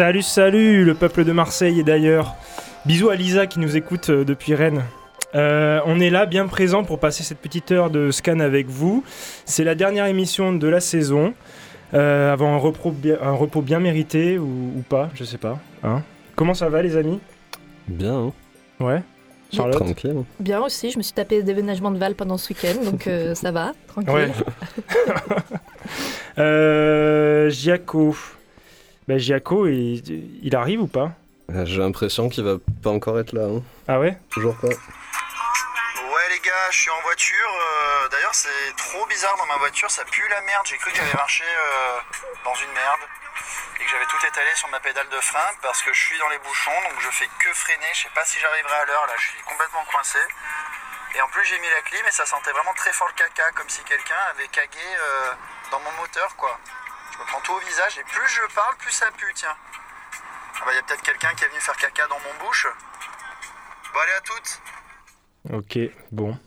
Salut, salut, le peuple de Marseille et d'ailleurs. Bisous à Lisa qui nous écoute euh, depuis Rennes. Euh, on est là, bien présent pour passer cette petite heure de scan avec vous. C'est la dernière émission de la saison. Euh, avant un repos, bien, un repos bien mérité ou, pas, je sais pas. Hein Comment ça va, les amis? Bien. Hein. Ouais. Charlotte? Tranquille. Bien aussi, je me suis tapé le déménagement de Val pendant ce week-end, donc ça va, tranquille. Ouais. euh, Giaco. Bah, Giaco, il, il arrive ou pas Euh, J'ai l'impression qu'il va pas encore être là. hein. Ah ouais Toujours pas. Ouais les gars, je suis en voiture. euh, D'ailleurs c'est trop bizarre dans ma voiture, ça pue la merde. J'ai cru que j'avais marché euh, dans une merde et que j'avais tout étalé sur ma pédale de frein parce que je suis dans les bouchons, donc je fais que freiner. Je sais pas si j'arriverai à l'heure là, je suis complètement coincé. Et en plus j'ai mis la clim et ça sentait vraiment très fort le caca, comme si quelqu'un avait cagué euh, dans mon moteur quoi. Me prends tout au visage et plus je parle, plus ça pue, tiens. Ah bah y a peut-être quelqu'un qui est venu faire caca dans mon bouche. Bon allez à toutes Ok, bon.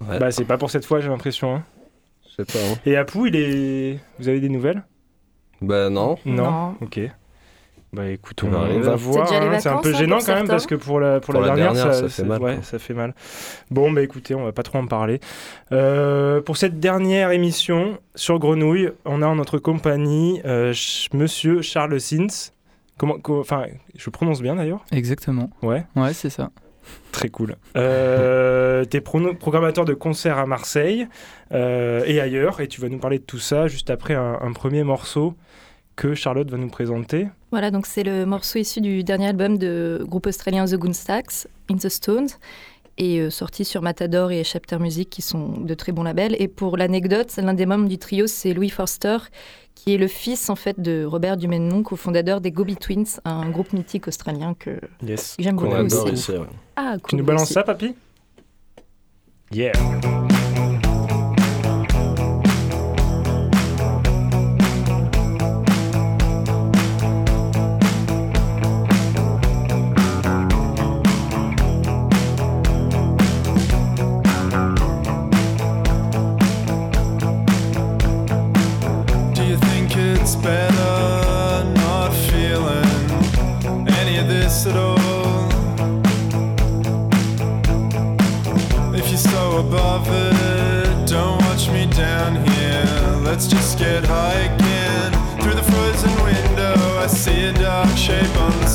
Ouais. Bah, c'est pas pour cette fois, j'ai l'impression. hein. Je sais pas. hein. Et Apu, il est. Vous avez des nouvelles? Bah non? Non. Ok. Bah écoute, On on, va on arriver. va voir. déjà les hein. C'est un vacances, peu hein, gênant quand même parce que pour la, pour Pour la, la dernière, dernière, ça, ça fait c'est- mal, Ouais, ça fait mal. Bon, bah écoutez, on va pas trop en parler. Euh, pour cette dernière émission sur Grenouille, on a en notre compagnie euh, Ch- Monsieur Charles Sins. Comment, co- enfin, je prononce bien d'ailleurs? Exactement. Ouais. Ouais, c'est ça. Très cool. Euh, T'es prono- programmateur de concerts à Marseille euh, et ailleurs, et tu vas nous parler de tout ça juste après un, un premier morceau que Charlotte va nous présenter. Voilà, donc c'est le morceau issu du dernier album de groupe australien The Goonstacks, In the Stones, et euh, sorti sur Matador et Chapter Music, qui sont de très bons labels. Et pour l'anecdote, l'un des membres du trio, c'est Louis Forster, qui est le fils en fait de Robert Duménon, cofondateur des Gobi Twins, un groupe mythique australien que Yes. j'aime beaucoup adore aussi. ici. ouais. Ah, Tu cool nous balances aussi. ça, papy? Yeah. Shape on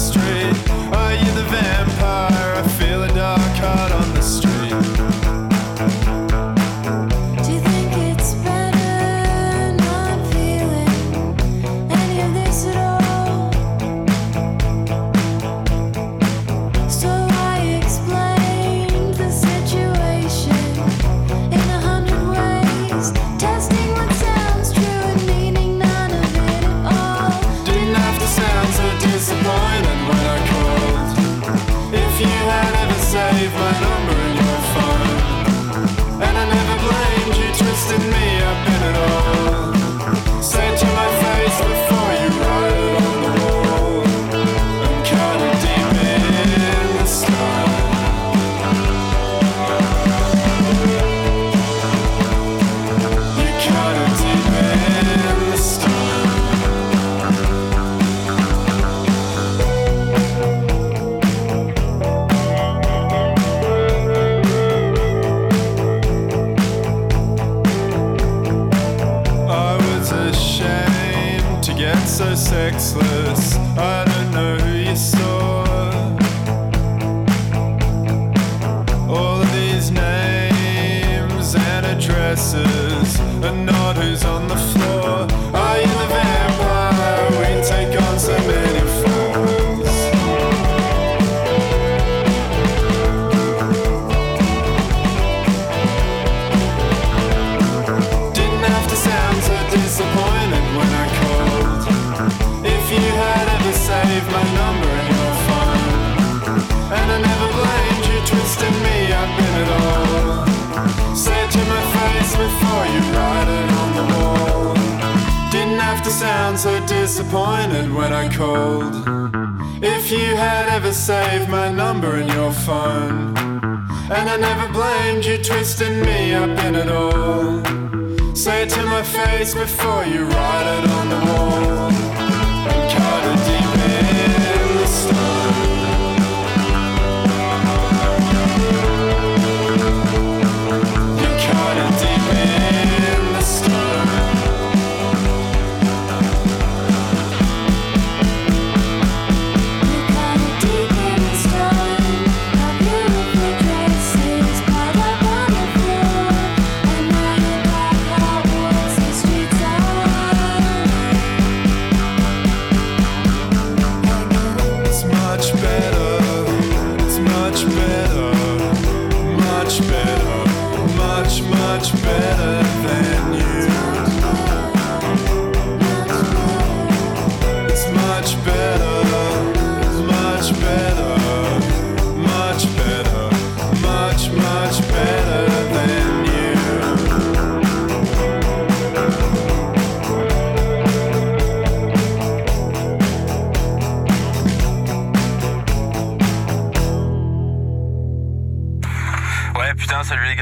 phone, and I never blamed you twisting me up in it all. Say it to my face before you write it on the wall.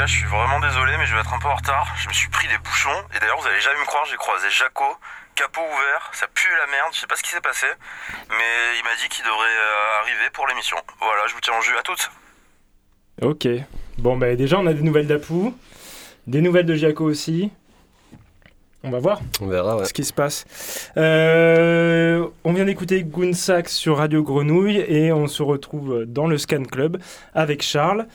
Gars, je suis vraiment désolé, mais je vais être un peu en retard. Je me suis pris des bouchons. Et d'ailleurs, vous allez jamais me croire, j'ai croisé Jaco, capot ouvert, ça pue la merde, je sais pas ce qui s'est passé. Mais il m'a dit qu'il devrait euh, arriver pour l'émission. Voilà, je vous tiens en jus à toutes. Ok. Bon, bah déjà, on a des nouvelles d'Apou, des nouvelles de Giaco aussi. On va voir On verra, ouais. ce qui se passe. Euh, on vient d'écouter Goonsax sur Radio Grenouille et on se retrouve dans le Scan Club avec Charles.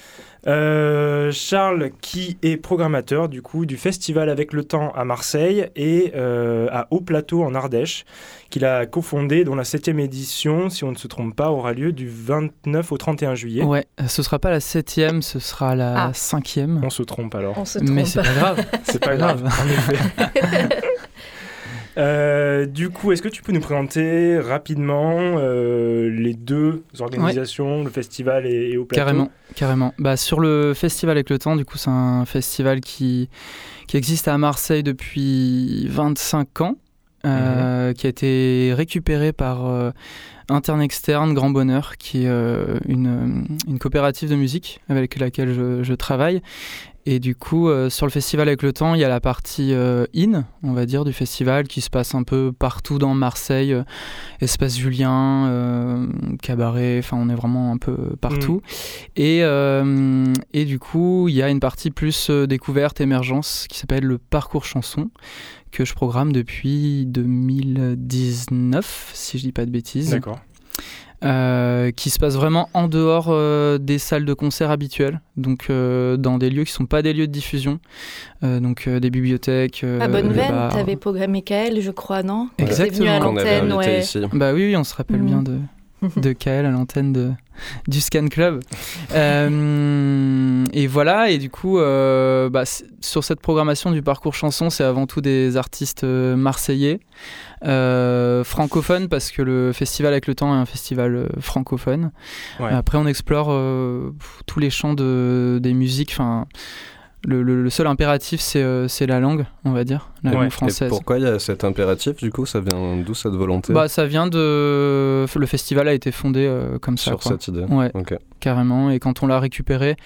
Euh, Charles qui est programmateur du coup du festival avec le temps à Marseille et euh, à Haut Plateau en Ardèche qu'il a cofondé dont la septième édition si on ne se trompe pas aura lieu du 29 au 31 juillet. Ouais, ce sera pas la septième, ce sera la Ah. cinquième. On se trompe alors. On se trompe. Mais c'est pas grave. C'est pas grave, en effet. Euh, du coup, est-ce que tu peux nous présenter rapidement euh, les deux organisations, le festival et, et au plateau? Carrément, carrément. Bah, sur le festival avec le temps, du coup, c'est un festival qui, qui existe à Marseille depuis 25 ans, euh, qui a été récupéré par euh, Interne Externe Grand Bonheur, qui est euh, une, une coopérative de musique avec laquelle je, je travaille. Et du coup, euh, sur le festival avec le temps, il y a la partie euh, in, on va dire, du festival qui se passe un peu partout dans Marseille, euh, Espace Julien, euh, Cabaret, enfin on est vraiment un peu partout. Et, euh, et du coup, il y a une partie plus découverte, émergence, qui s'appelle le parcours chanson, que je programme depuis 2019, si je dis pas de bêtises D'accord. Euh, qui se passe vraiment en dehors euh, des salles de concert habituelles, donc euh, dans des lieux qui sont pas des lieux de diffusion, euh, donc euh, des bibliothèques. euh, À Bonneveine, bars. t'avais programmé Kael, je crois, non? T'es venu à Exactement. Qu'on avait invité ouais. ici. Bah oui, oui, on se rappelle Mhm. bien de, de Kael à l'antenne de, du Scan Club. Euh, et voilà, et du coup, euh, bah, sur cette programmation du parcours chanson, c'est avant tout des artistes euh, marseillais, euh, francophones, parce que le festival avec le temps est un festival euh, francophone. Ouais. Après, on explore euh, tous les champs de, des musiques. Enfin, le, le- le seul impératif, c'est euh, c'est la langue, on va dire, la Ouais. langue Et française. pourquoi il y a cet impératif du coup Ça vient d'où cette volonté? Bah, ça vient de. Le festival a été fondé euh, comme ça, sur quoi. cette idée Ouais, Ok. carrément. Et quand on l'a récupéré,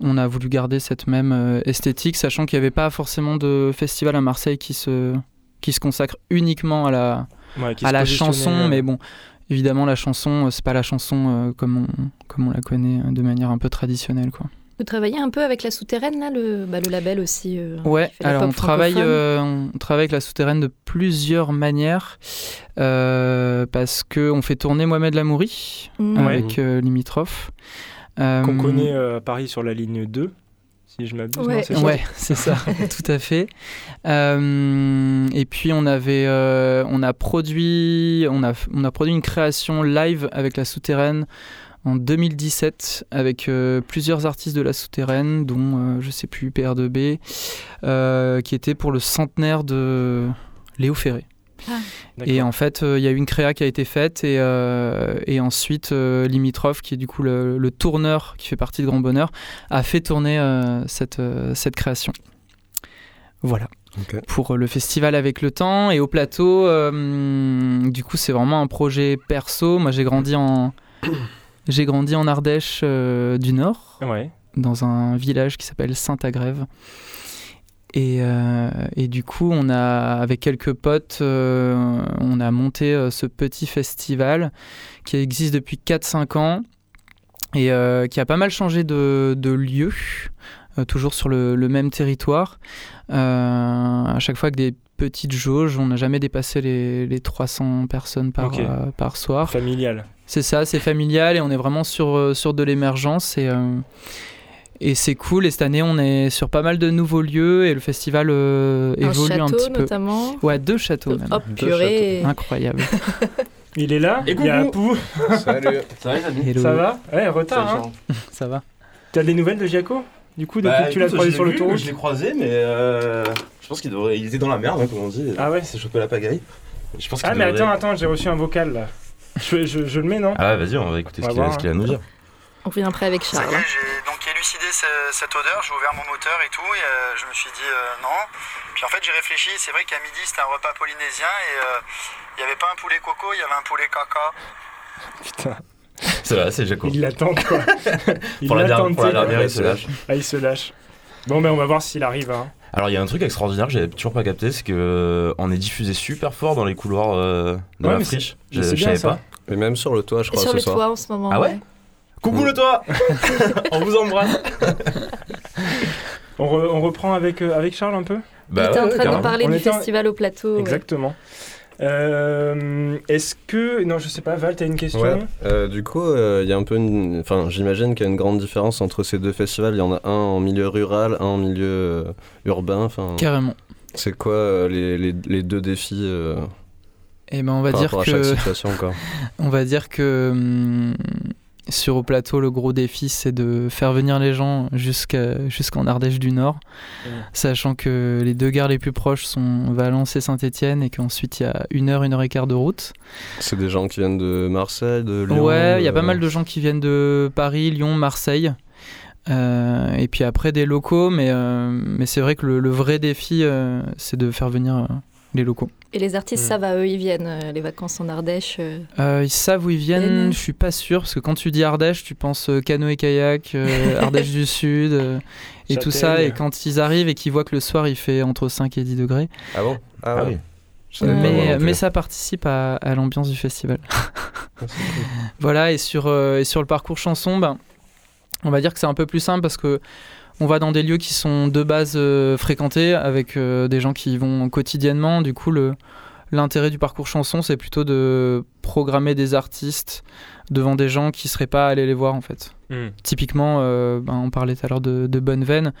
on a voulu garder cette même euh, esthétique, sachant qu'il n'y avait pas forcément de festival à Marseille qui se, qui se consacre uniquement à la, Ouais, à la chanson. Mais bon, évidemment, la chanson, c'est pas la chanson euh, comme, on, comme on la connaît de manière un peu traditionnelle, quoi. Vous travaillez un peu avec la souterraine, là, le, bah, le label aussi euh, Ouais, alors on travaille, euh, on travaille avec la souterraine de plusieurs manières euh, parce que on fait tourner Mohamed Lamouri Mm. Avec euh, Limitrophe. Euh, Qu'on connaît euh, à Paris sur la ligne 2, si je m'abuse. Ouais. c'est ça Ouais, c'est ça, tout à fait. Euh, et puis on avait, euh, on a produit, on a, on a produit une création live avec la souterraine en 2017 avec euh, plusieurs artistes de la souterraine, dont euh, je sais plus PR2B, euh, qui était pour le centenaire de Léo Ferré. Et en fait, euh, il y a eu une créa qui a été faite et, euh, et ensuite euh, Limitrof, qui est du coup le, le tourneur qui fait partie de Grand Bonheur, a fait tourner euh, cette, euh, cette création. Voilà. Pour le festival avec le temps et au plateau, du coup, c'est vraiment un projet perso. Moi, j'ai grandi en j'ai grandi en Ardèche euh, du Nord Ouais. dans un village qui s'appelle Saint-Agrève. Et, euh, et du coup, on a, avec quelques potes, euh, on a monté ce petit festival qui existe depuis 4-5 ans et qui a pas mal changé de, de lieu, toujours sur le, le même territoire. Euh, à chaque fois avec des petites jauges, on n'a jamais dépassé les, les 300 personnes par, Ok. euh, par soir. Familial. C'est ça, c'est familial et on est vraiment sur, euh, sur de l'émergence et, euh, et c'est cool. Et cette année, on est sur pas mal de nouveaux lieux et le festival euh, Un évolue un château petit peu. notamment. Ouais, deux châteaux même. Hop, purée. Incroyable. Il est là Et Il y a. Apou. Salut. Ça va les amis Hello. Ça va? Ouais, retard. Hein. Ça va T'as des nouvelles de Giaco Du coup, depuis Bah, que tu l'as croisé sur l'autoroute Je l'ai croisé, mais euh, je pense qu'il devrait... il était dans la merde, hein, comme on dit. Ah ouais Il s'est chopé la pagaille. Je pense Ah, mais devrait- attends, attends, j'ai reçu un vocal là. Je, je- je le mets, non Ah vas-y, on va écouter On ce qu'il a, a à nous dire. On revient après avec Ça Charles. y est, j'ai donc élucidé ce- cette odeur, j'ai ouvert mon moteur et tout, et euh, je me suis dit euh, non. Puis en fait, j'ai réfléchi, c'est vrai qu'à midi, c'était un repas polynésien, et euh, il n'y avait pas un poulet coco, il y avait un poulet caca. Putain, C'est vrai, c'est Jaco. il l'attend quoi. il Pour la, dernière, pour la dernière, il se lâche. Ah, il se lâche. Bon, ben on va voir s'il arrive. Hein. Alors il y a un truc extraordinaire que j'avais toujours pas capté, c'est que euh, on est diffusé super fort dans les couloirs euh, de Ouais, la mais friche. Je, savais ça. pas. Et même sur le toit, je Et crois, sur ce le soir. toit en ce moment. Ah ouais Coucou le toit On vous embrasse On, re- on reprend avec, euh, avec Charles un peu? Il était ouais, en ouais, train de parler On du en- festival au plateau. Exactement. Euh, Est-ce que. Non, je sais pas, Val, t'as une question Ouais. Euh, du coup, euh, il y a un peu une. Enfin, j'imagine qu'il y a une grande différence entre ces deux festivals. Il y en a un en milieu rural, un en milieu euh, urbain. Enfin, Carrément. c'est quoi euh, les, les, les deux défis euh, Et ben on va par dire rapport à chaque que situation, quoi. on va dire que hum, sur au plateau, le gros défi, c'est de faire venir les gens jusqu'à jusqu'en Ardèche du Nord, sachant que les deux gares les plus proches sont Valence et Saint-Étienne, et qu'ensuite il y a une heure, une heure et quart de route. C'est des gens qui viennent de Marseille, de Lyon. ouais, il y a pas mal de gens qui viennent de Paris, Lyon, Marseille. Euh, et puis après des locaux, mais, euh, mais c'est vrai que le, le vrai défi, euh, c'est de faire venir euh, les locaux. Et les artistes, Hmm. ça va, eux, ils viennent. euh, les vacances en Ardèche. euh, Euh, ils savent où ils viennent, Hélène. je suis pas sûr, parce que quand tu dis Ardèche, tu penses euh, canoë-kayak, euh, Ardèche du Sud, euh, et tout ça, et quand ils arrivent et qu'ils voient que le soir il fait entre 5 et 10 degrés, Ah bon? Ah, Ah oui. Mais, ça participe à, à l'ambiance du festival. Ah. Voilà, et sur, euh, et sur le parcours chanson, ben, on va dire que c'est un peu plus simple parce que on va dans des lieux qui sont de base euh, fréquentés avec euh, des gens qui y vont quotidiennement. Du coup, le, l'intérêt du parcours chanson, c'est plutôt de programmer des artistes devant des gens qui seraient pas allés les voir en fait. Hmm. Typiquement, euh, ben, on parlait tout à l'heure de, de Bonneveine.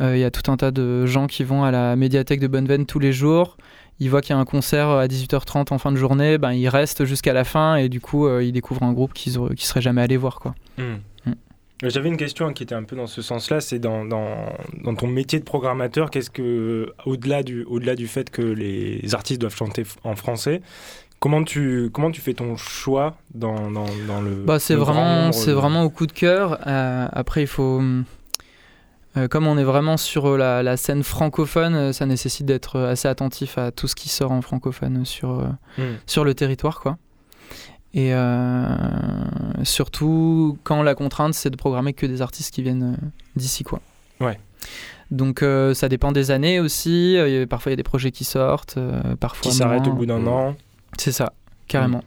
Euh, Il y a tout un tas de gens qui vont à la médiathèque de Bonneveine tous les jours. Ils voient qu'il y a un concert à 18h30 en fin de journée, ben, ils restent jusqu'à la fin et du coup, euh, ils découvrent un groupe qu'ils ne seraient jamais allés voir. Quoi. Hmm. J'avais une question qui était un peu dans ce sens-là, c'est dans, dans, dans ton métier de programmateur, qu'est-ce que, au-delà du, au-delà du fait que les artistes doivent chanter en français, comment tu, comment tu fais ton choix dans, dans, dans le. Bah, c'est vraiment, c'est vraiment au coup de cœur. Euh, après, il faut. euh, comme on est vraiment sur la, la scène francophone, euh, ça nécessite d'être assez attentif à tout ce qui sort en francophone sur, Hmm. sur le territoire. Quoi. Et euh, surtout quand la contrainte, c'est de programmer que des artistes qui viennent euh, d'ici. quoi. Ouais. Donc euh, ça dépend des années aussi. Euh, parfois il y a des projets qui sortent, euh, parfois Qui s'arrête au bout d'un an. C'est ça, carrément.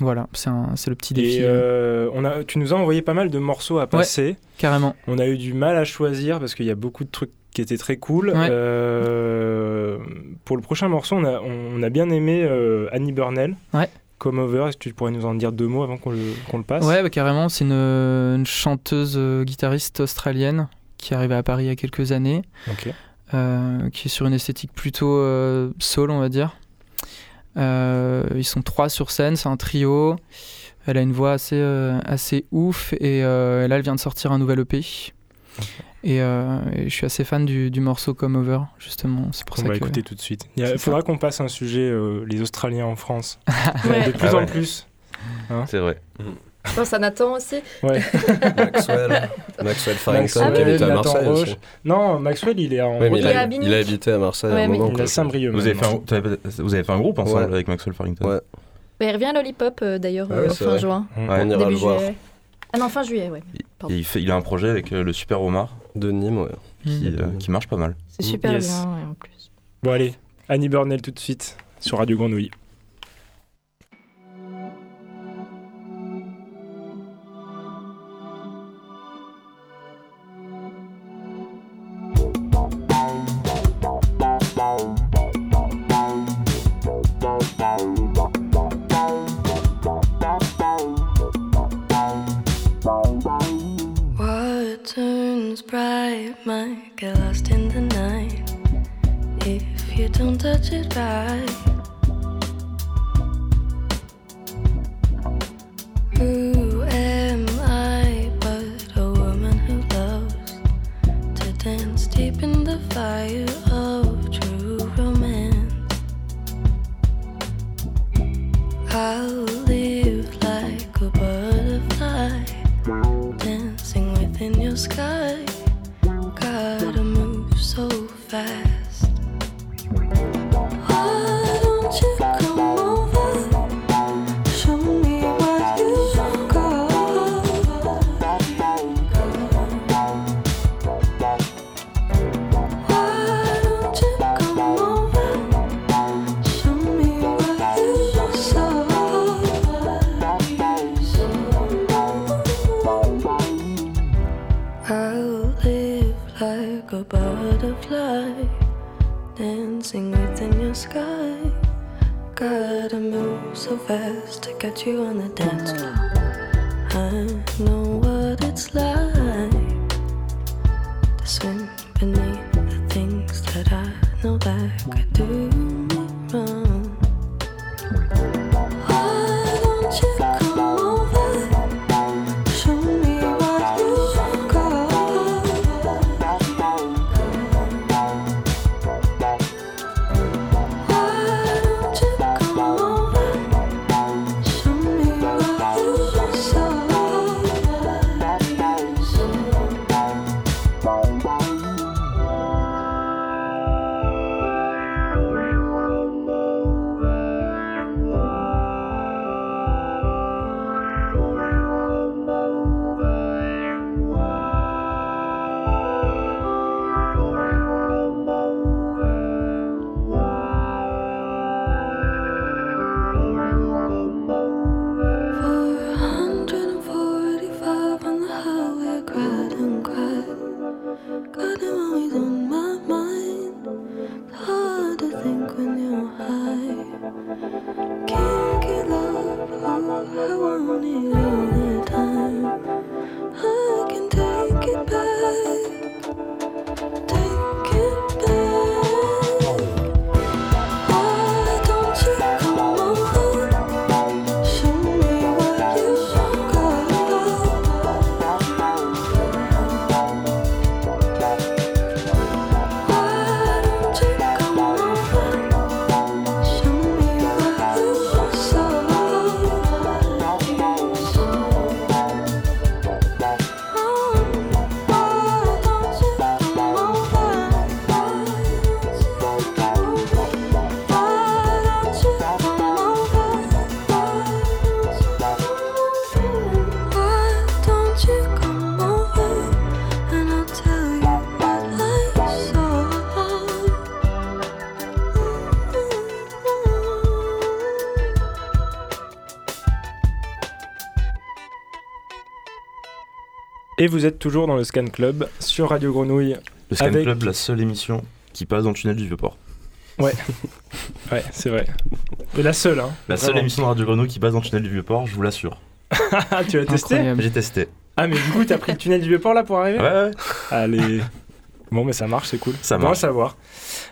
Voilà, c'est le petit défi. Et on a, tu nous as envoyé pas mal de morceaux à passer. Carrément. On a eu du mal à choisir parce qu'il y a beaucoup de trucs qui étaient très cool. Ouais. Pour le prochain morceau, on a, on a bien aimé Annie Burnell. Ouais. Come Over, est-ce que tu pourrais nous en dire deux mots avant qu'on le, passe? Ouais, bah, carrément, c'est une, une chanteuse euh, guitariste australienne qui est arrivée à Paris il y a quelques années, euh, qui est sur une esthétique plutôt euh, soul, on va dire. Euh, ils sont trois sur scène, c'est un trio. Elle a une voix assez, euh, assez ouf et là, elle vient de sortir un nouvel EP. Et, euh, et je suis assez fan du, du morceau Come Over, justement. C'est pour On ça va que. écouter tout de suite. Il faudra qu'on passe un sujet, euh, les Australiens en France. Ouais. De plus Ah en plus. C'est vrai. Je pense à Nathan aussi. Ouais. Maxwell, Maxwell Farrington Ah qui habite à Marseille aussi. Non, Maxwell, il est en. Ouais, mais Il a, à il a habité à Marseille à Ouais, un mais- moment. Il quoi. a Saint-Brieuc. Vous avez, fait maintenant. un, t'avais- vous avez fait un groupe ensemble Ouais. avec Maxwell Farrington Ouais. Ouais, il revient à Lollipop euh, d'ailleurs Ah euh, fin vrai. juin. Ouais. On ira Début le voir. juillet. Ah non, fin juillet, ouais. Il, fait, il a un projet avec euh, le Super Omar De Nîmes, ouais. qui, Mm. euh, qui marche pas mal. C'est super Yes. bien ouais, en plus. Bon, allez. Annie Burnell tout de suite sur Radio Grenouille. Et vous êtes toujours dans le Scan Club sur Radio Grenouille. Le Scan Avec- Club, la seule émission qui passe dans le tunnel du Vieux-Port. Ouais, c'est vrai. Et la seule, hein. La seule Vraiment. émission de Radio Grenouille qui passe dans le tunnel du Vieux-Port, je vous l'assure. Ah, tu l'as testé. J'ai testé. Ah, mais du coup, t'as pris le tunnel du Vieux-Port là pour arriver Ouais, ouais. Allez. Bon, mais ça marche, c'est cool. Ça Bon à marche. savoir.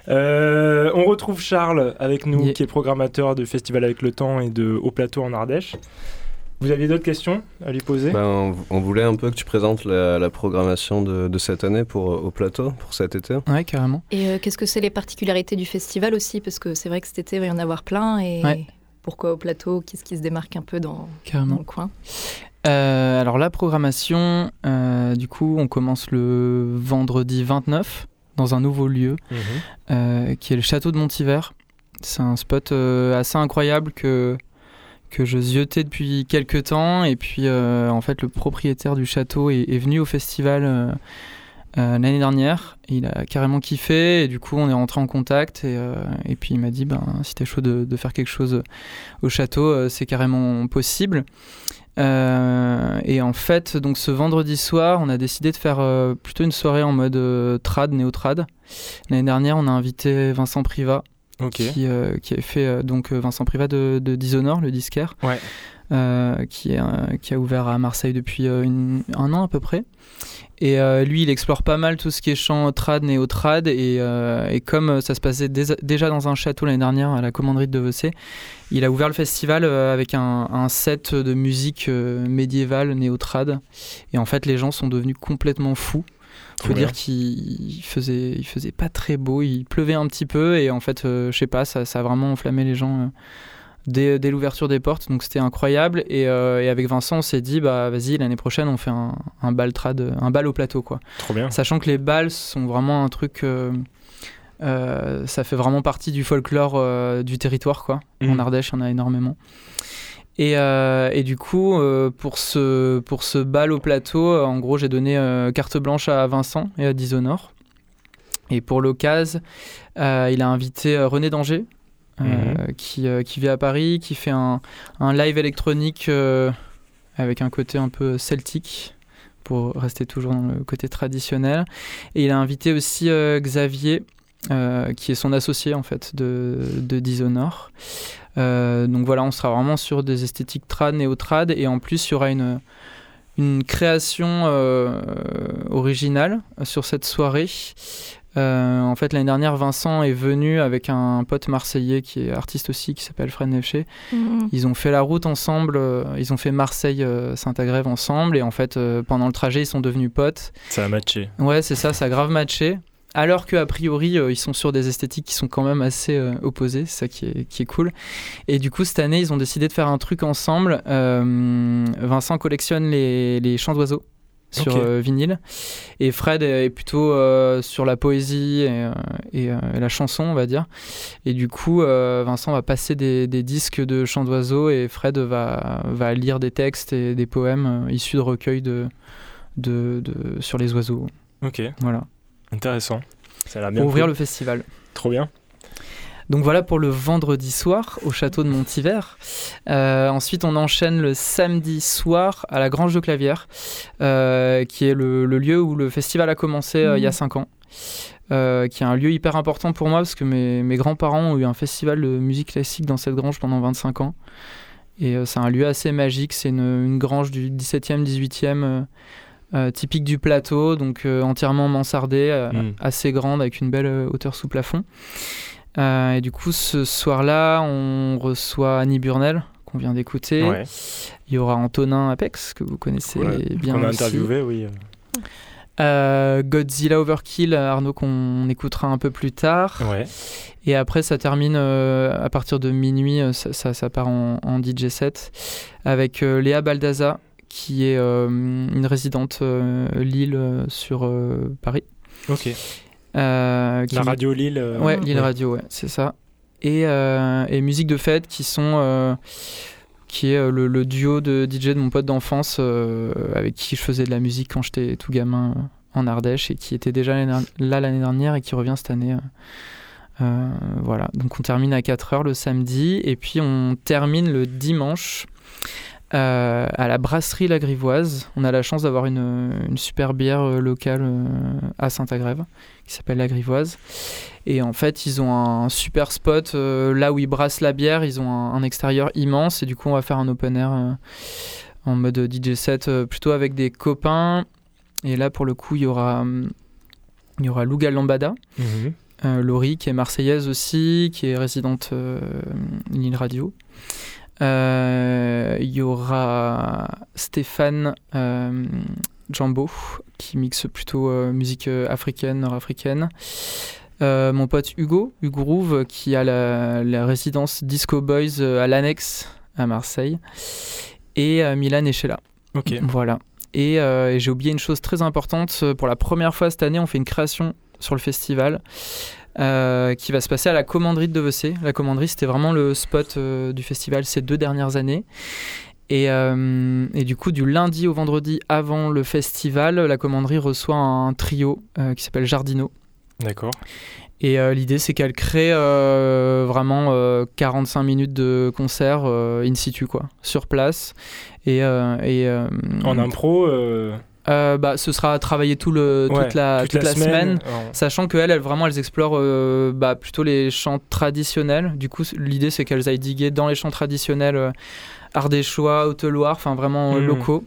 Euh, on retrouve Charles avec nous, Yeah. qui est programmateur de Festival avec le temps et de Haut Plateau en Ardèche. Vous aviez d'autres questions à lui poser Ben, on, on voulait un peu que tu présentes la, la programmation de, de cette année pour, au plateau, pour cet été. Ouais, carrément. Et euh, qu'est-ce que c'est les particularités du festival aussi? Parce que c'est vrai que cet été, il va y en avoir plein. Et Ouais. pourquoi au plateau? Qu'est-ce qui se démarque un peu dans, dans le coin? Euh, alors la programmation, euh, du coup, on commence le vendredi 29 dans un nouveau lieu Mhm. euh, qui est le château de Montivert. C'est un spot euh, assez incroyable que que je ziotais depuis quelques temps. Et puis euh, en fait le propriétaire du château est, venu au festival euh, euh, l'année dernière. Il a carrément kiffé. Et du coup on est rentré en contact. Et, puis il m'a dit ben si t'es chaud de, de faire quelque chose au château c'est carrément possible. Et en fait donc ce vendredi soir on a décidé de faire plutôt une soirée en mode trad néo-trad. L'année dernière on a invité Vincent Privat Qui, euh, qui avait fait euh, donc euh, Vincent Privat de, de Dishonor, le disquaire, Ouais. qui, est, qui a ouvert à Marseille depuis une- un an à peu près. Et euh, lui, il explore pas mal tout ce qui est chant trad, néo-trad. Et, euh, et comme ça se passait déjà dans un château l'année dernière, à la commanderie de Devecé, il a ouvert le festival avec un, un set de musique médiévale, néo-trad. Et en fait, les gens sont devenus complètement fous. Trop Faut dire qu'il faisait, il faisait pas très beau, il pleuvait un petit peu et en fait, euh, je sais pas, ça, ça a vraiment enflammé les gens euh, dès, dès l'ouverture des portes, donc c'était incroyable. Et, euh, et avec Vincent, on s'est dit, bah vas-y, l'année prochaine, on fait un, un bal trad, un bal au plateau, quoi. Trop bien. Sachant que les balles sont vraiment un truc, euh, ça fait vraiment partie du folklore du territoire, quoi. En Ardèche, il y en a énormément. Et, euh, et du coup, euh, pour, ce, pour ce bal au plateau, euh, en gros, j'ai donné carte blanche à Vincent et à Dishonor. Et pour l'occasion, il a invité René Danger, Mhm. qui, qui vit à Paris, qui fait un, un live électronique avec un côté un peu celtique, pour rester toujours dans le côté traditionnel. Et il a invité aussi Xavier, euh, qui est son associé en fait de, de Dishonor. Euh, donc voilà, on sera vraiment sur des esthétiques trad, néo-trad, et en plus il y aura une, une création euh, originale sur cette soirée. Euh, en fait, l'année dernière, Vincent est venu avec un pote marseillais qui est artiste aussi, qui s'appelle Fred Nefché. Mhm. Ils ont fait la route ensemble, euh, ils ont fait Marseille-Saint-Agrève ensemble, et en fait, euh, pendant le trajet, ils sont devenus potes. Ça a matché. Ouais, c'est ça, ça a grave matché. Alors qu'a priori, euh, ils sont sur des esthétiques qui sont quand même assez euh, opposées, c'est ça qui est, qui est cool. Et du coup, cette année, ils ont décidé de faire un truc ensemble. Euh, Vincent collectionne les, les chants d'oiseaux sur vinyle. Et Fred est plutôt sur la poésie et, et, et la chanson, on va dire. Et du coup, Vincent va passer des, des disques de chants d'oiseaux et Fred va, va lire des textes et des poèmes issus de recueils de, de, de- sur les oiseaux. Ok. Voilà Intéressant. Ça a l'air bien. pour ouvrir cool. le festival. Trop bien. Donc voilà pour le vendredi soir au château de Montivert. Euh, ensuite, on enchaîne le samedi soir à la Grange de Clavière, euh, qui est le, le lieu où le festival a commencé euh, il y a Mhm. 5 ans. Euh, qui est un lieu hyper important pour moi parce que mes, mes grands-parents ont eu un festival de musique classique dans cette grange pendant 25 ans. Et euh, c'est un lieu assez magique. C'est une, une grange du 17e, 18e, euh, euh, typique du plateau, donc euh, entièrement mansardée, euh, Mm. assez grande, avec une belle hauteur sous plafond. Et du coup, ce soir-là, on reçoit Annie Burnell, qu'on vient d'écouter. Ouais. Il y aura Antonin Apex, que vous connaissez Ouais, bien Qu'on a aussi. interviewé, oui. Godzilla Overkill, Arnaud, qu'on écoutera un peu plus tard. Ouais. Et après, ça termine à partir de minuit, ça, ça, ça part en, en DJ set avec Léa Baldaza, qui est euh, une résidente euh, Lille euh, sur Paris. Ok. Euh, qui La radio Lille. euh, Ouais. Lille Radio, ouais, c'est ça. Et, euh, et musique de fête qui sont. qui est le, le duo de DJ de mon pote d'enfance avec qui je faisais de la musique quand j'étais tout gamin en Ardèche et qui était déjà là l'année dernière et qui revient cette année. voilà, donc on termine à 4h le samedi et puis on termine le dimanche euh, à la brasserie La Grivoise. On a la chance d'avoir une, une super bière euh, locale euh, à Saint-Agrève qui s'appelle La Grivoise. Et en fait, ils ont un super spot euh, là où ils brassent la bière. Ils ont un, un extérieur immense et du coup, on va faire un open air euh, en mode DJ set plutôt avec des copains. Et là, pour le coup, il y aura, il y aura Lambada. Mhm. Laurie, qui est marseillaise aussi, qui est résidente Lille Radio. Euh, Il y aura Stéphane euh, Jambo qui mixe plutôt euh, musique africaine, nord-africaine. Euh, mon pote Hugo, Hugo Rouve, qui a la, la résidence Disco Boys à l'Annexe à Marseille. Et euh, Milan Echela. Ok. Voilà. Et, euh, et j'ai oublié une chose très importante. Pour la première fois cette année, on fait une création sur le festival euh, qui va se passer à la commanderie de Devecé. La commanderie, c'était vraiment le spot euh, du festival ces deux dernières années. Et, euh, et du coup, du lundi au vendredi avant le festival, la commanderie reçoit un trio qui s'appelle Jardino. D'accord. Et l'idée, c'est qu'elle crée vraiment euh, 45 minutes de concert in situ, quoi, sur place. Et, et, En impro, euh, bah, ce sera travailler tout le, ouais, toute la, toute la semaine. Sachant qu'elles, elles, vraiment, elles explorent euh, bah, plutôt les chants traditionnels. Du coup, l'idée, c'est qu'elles aillent diguer dans les chants traditionnels euh, ardéchois, Haute-Loire, enfin vraiment Mhm. locaux.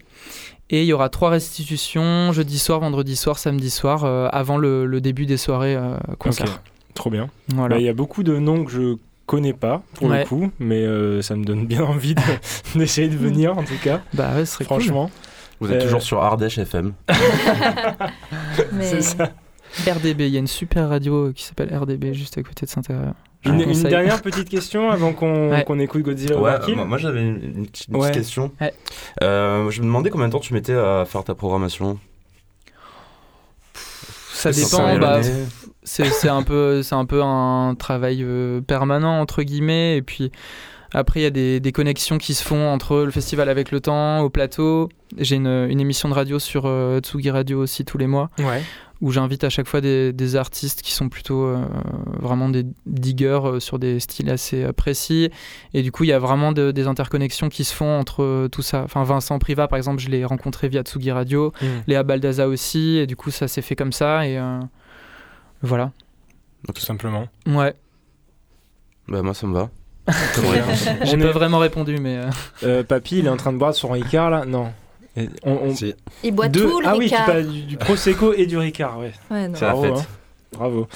Et il y aura trois restitutions, jeudi soir, vendredi soir, samedi soir, avant le, le début des soirées concerts. Trop bien. Voilà. Bah, Il y a beaucoup de noms que je connais pas pour Ouais. le coup, mais euh, ça me donne bien envie de- d'essayer de venir en tout cas. Bah ouais, ce serait cool. Vous êtes Euh, toujours sur Ardèche FM. Mais c'est ça. RDB, il y a une super radio qui s'appelle RDB juste à côté de Saint-Héry. Je Une, dernière petite question avant qu'on Ouais. qu'on écoute Godzilla Ouais, moi, moi, j'avais une, une petite, une petite Ouais. question. Ouais. Euh, je me demandais combien de temps tu mettais à faire ta programmation. Ça dépend. c'est Bah, c'est un peu c'est un peu un travail euh, permanent entre guillemets et puis après il y a des, des connexions qui se font entre le festival avec le temps au plateau j'ai une, une émission de radio sur euh, Tsugi Radio aussi tous les mois Ouais. où j'invite à chaque fois des, des artistes qui sont plutôt euh, vraiment des diggers euh, sur des styles assez euh, précis et du coup il y a vraiment de- des interconnexions qui se font entre euh, tout ça enfin Vincent Priva par exemple je l'ai rencontré via Tsugi Radio Mm. Léa Baldaza aussi et du coup ça s'est fait comme ça et euh, voilà Tout simplement. Ouais, Bah, moi, ça me va. J'ai On pas vraiment répondu, mais euh, Euh, papy, il est en train de boire son Ricard là? Non. Et on, on- Si. il boit deux- tout le Ah oui, tu Ricard. parles du, du Prosecco et du Ricard, ouais. Ouais, non. Bravo, hein. Bravo.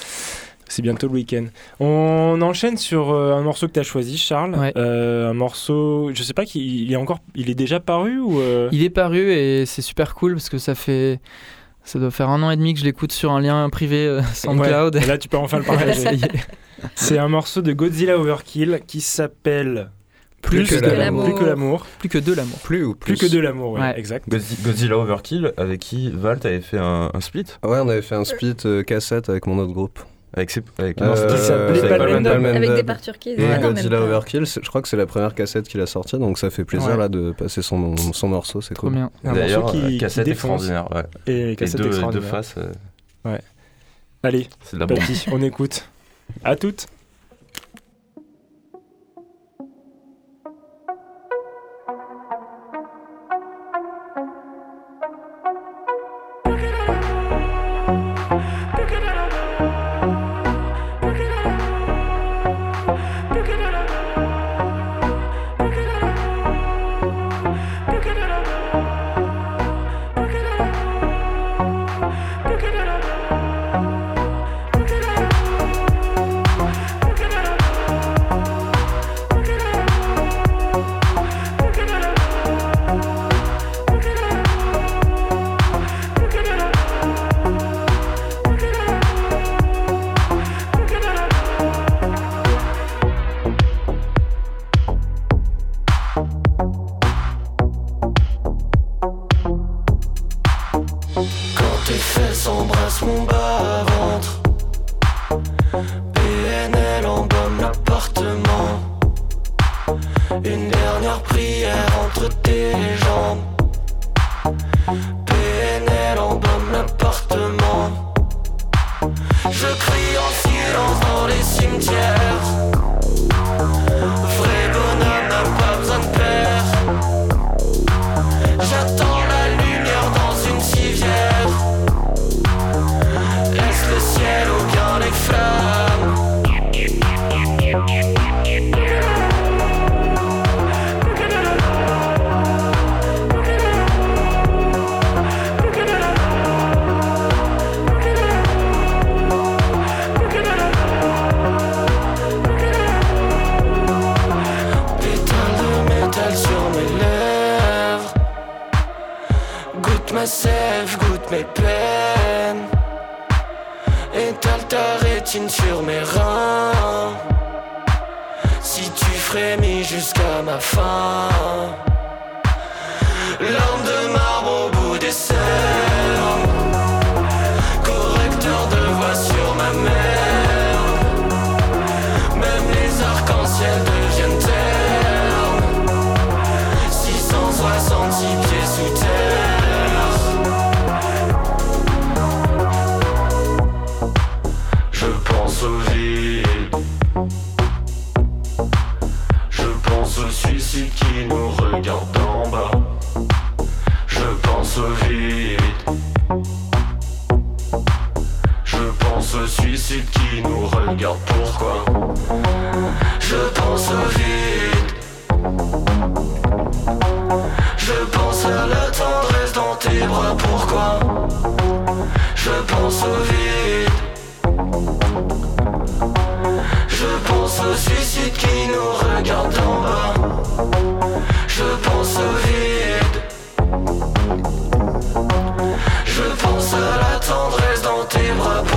C'est bientôt le week-end. On enchaîne sur euh, un morceau que tu as choisi, Charles. Ouais. Euh, un morceau, je sais pas, qu'il il est encore, il est déjà paru ou euh, il est paru et c'est super cool parce que ça fait. Ça doit faire un an et demi que je l'écoute sur un lien privé euh, SoundCloud. Ouais, et là, tu peux enfin le partager. C'est un morceau de Godzilla Overkill qui s'appelle Plus que l'amour. Plus que l'amour. Plus que de l'amour. Plus ou Plus plus, que de l'amour, ouais, Ouais. exact. Godzi- Godzilla Overkill, avec qui Val t'avait fait un, un split Ouais, on avait fait un split euh, cassette avec mon autre groupe. Avec ses. Avec Euh, Qui s'appelait avec des parts turquises. Et ouais, même Godzilla. Overkill, je crois que c'est la première cassette qu'il a sortie, donc ça fait plaisir Ouais. là de passer son, son morceau, c'est Trop cool. bien. Un D'ailleurs, qui, euh, qui cassette défonce. extraordinaire. Ouais. Et cassette deux, deux extraordinaire. faces, euh, Allez, c'est de la bombe. Papy, on écoute. À toutes.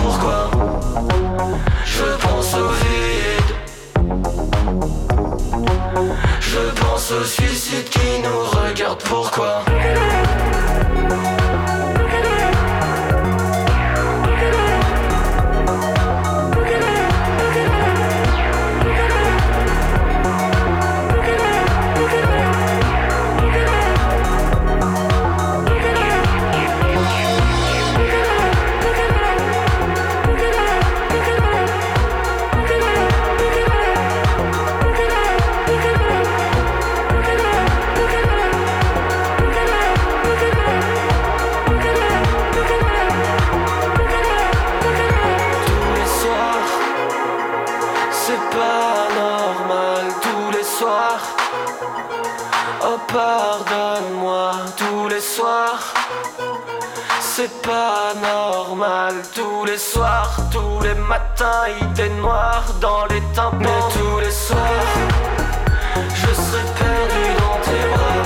Pourquoi Je pense au vide. Je pense au suicide qui nous regarde. Pourquoi Tous les soirs, tous les matins, idées noires dans les tympans. Mais tous les soirs, je serai perdu dans tes bras.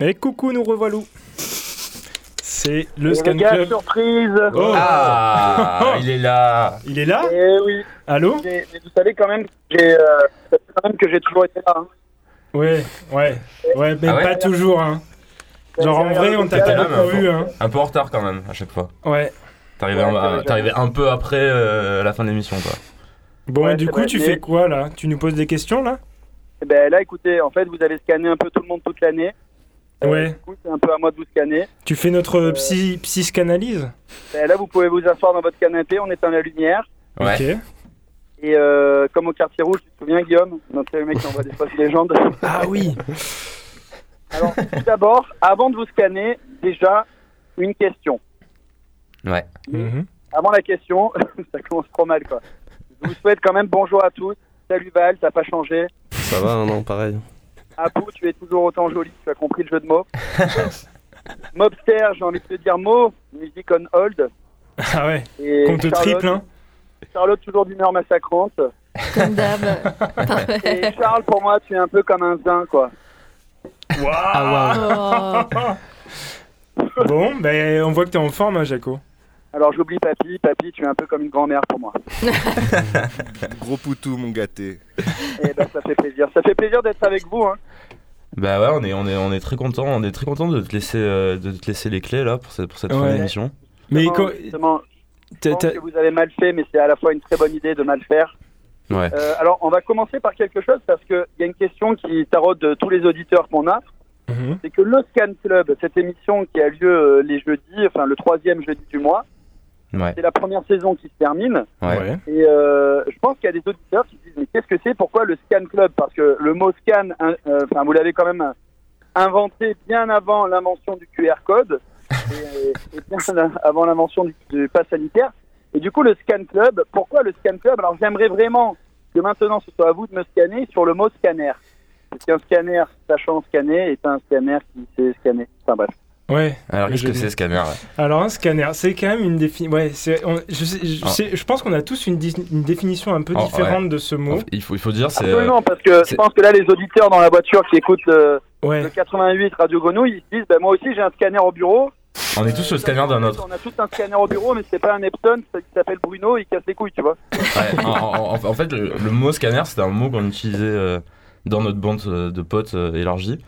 Et coucou, nous revoilà. C'est le Et Scan les gars, Club. surprise Oh. Ah, il est là. Il est là Eh oui. Allô Mais, mais vous savez quand même, que j'ai, euh, quand même que j'ai toujours été là. hein. Ouais, ouais, ouais, mais Ah ouais pas toujours, hein. Genre en vrai, on t'a pas le vu, hein. Un peu en retard quand même, à chaque fois. Ouais. T'arrivais Ouais, un, peu après euh, la fin de l'émission, quoi. Bon, Ouais, et du coup, tu fais quoi là? Tu nous poses des questions là? Eh ben là, écoutez, en fait, vous allez scanner un peu tout le monde toute l'année. Euh, Ouais. Du coup, c'est un peu à moi de vous scanner. Tu fais notre psy, psychanalyse? Ben là, vous pouvez vous asseoir dans votre canapé, on éteint la lumière. Ouais. Ok. Et euh, comme au quartier rouge, tu te souviens, Guillaume? Donc, c'est le mec qui envoie des fausses légendes. Ah oui Alors, tout d'abord, avant de vous scanner, déjà, une question. Ouais. Mhm. Avant la question, ça commence trop mal, quoi. Je vous souhaite quand même bonjour à tous. Salut Val, t'as pas changé. Ça va, non, pareil. Abou, tu es toujours autant joli, tu as compris le jeu de mots. Mobster, j'ai envie de te dire mot, musique on hold. Ah ouais, Et compte Charlotte- triple, hein Charlotte, toujours d'humeur massacrante. Comme d'hab. Et. Charles, pour moi, tu es un peu comme un zin, quoi. Ah Oh. Bon, ben on voit que t'es en forme, hein, Jaco. Alors j'oublie Papy, Papy, tu es un peu comme une grand-mère pour moi. Gros poutou, mon gâté. Et ben ça fait plaisir. Ça fait plaisir d'être avec vous. Hein. Bah ouais, on est, on est, on est très content, on est très content de te laisser, euh, de te laisser les clés là pour cette, pour cette fin d'émission. Mais Justement, quand- justement, je pense que vous avez mal fait, mais c'est à la fois une très bonne idée de mal faire. Ouais. Euh, alors, on va commencer par quelque chose parce qu'il y a une question qui taraude tous les auditeurs qu'on a. Mhm. C'est que le Scan Club, cette émission qui a lieu euh, les jeudis, enfin le troisième jeudi du mois, Ouais. c'est la première saison qui se termine. Ouais. Et euh, je pense qu'il y a des auditeurs qui se disent mais qu'est-ce que c'est? Pourquoi le Scan Club? Parce que le mot scan, hein, euh, enfin vous l'avez quand même inventé bien avant l'invention du QR code et, et bien avant l'invention du, du pass sanitaire. Et du coup le Scan Club, pourquoi le Scan Club? Alors j'aimerais vraiment que maintenant ce soit à vous de me scanner sur le mot scanner. Parce qu'un scanner sachant scanner est un scanner qui sait scanner. Enfin bref. Ouais. Alors, qu'est-ce que c'est, scanner là Alors un scanner, c'est quand même une définition. Ouais, c'est. on- Je, sais- je, Ah. sais- je pense qu'on a tous une, définition un peu Oh, différente ouais. de ce mot. Il faut, il faut dire, c'est. Absolument, euh, parce que je pense que là les auditeurs dans la voiture qui écoutent euh, Ouais. le 88 Radio Grenouille, ils se disent bah, moi aussi j'ai un scanner au bureau. On est tous le scanner d'un autre. On a tous un scanner au bureau, mais c'est pas un Epson, c'est- qui s'appelle Bruno, il casse les couilles, tu vois. Ouais, en, en- en- en fait, le, le mot scanner, c'était un mot qu'on utilisait euh, dans notre bande euh, de potes euh, élargie.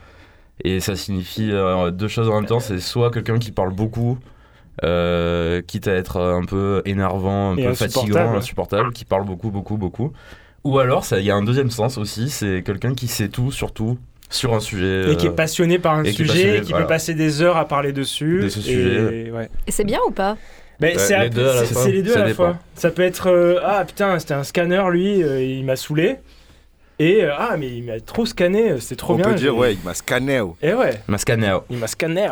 Et ça signifie euh, deux choses en même temps. C'est soit quelqu'un qui parle beaucoup, euh, quitte à être un peu énervant, un Et peu insupportable. fatigant, insupportable, qui parle beaucoup, beaucoup, beaucoup. Ou alors, il y a un deuxième sens aussi, c'est quelqu'un qui sait tout, surtout sur un sujet. Et qui est euh, passionné par un et qui est sujet, qui voilà. peut passer des heures à parler dessus. De ce et- sujet. ouais. Et c'est bien ou pas? C'est les deux à la fois. c'est les deux Ça à la dépend. fois. Ça peut être euh, ah putain c'était un scanner lui, euh, il m'a saoulé. Et euh, ah mais il m'a trop scanné, euh, c'était trop On bien. peut dire, ouais, il m'a scanné. oh. Et ouais, Ma scanner. il m'a scanné.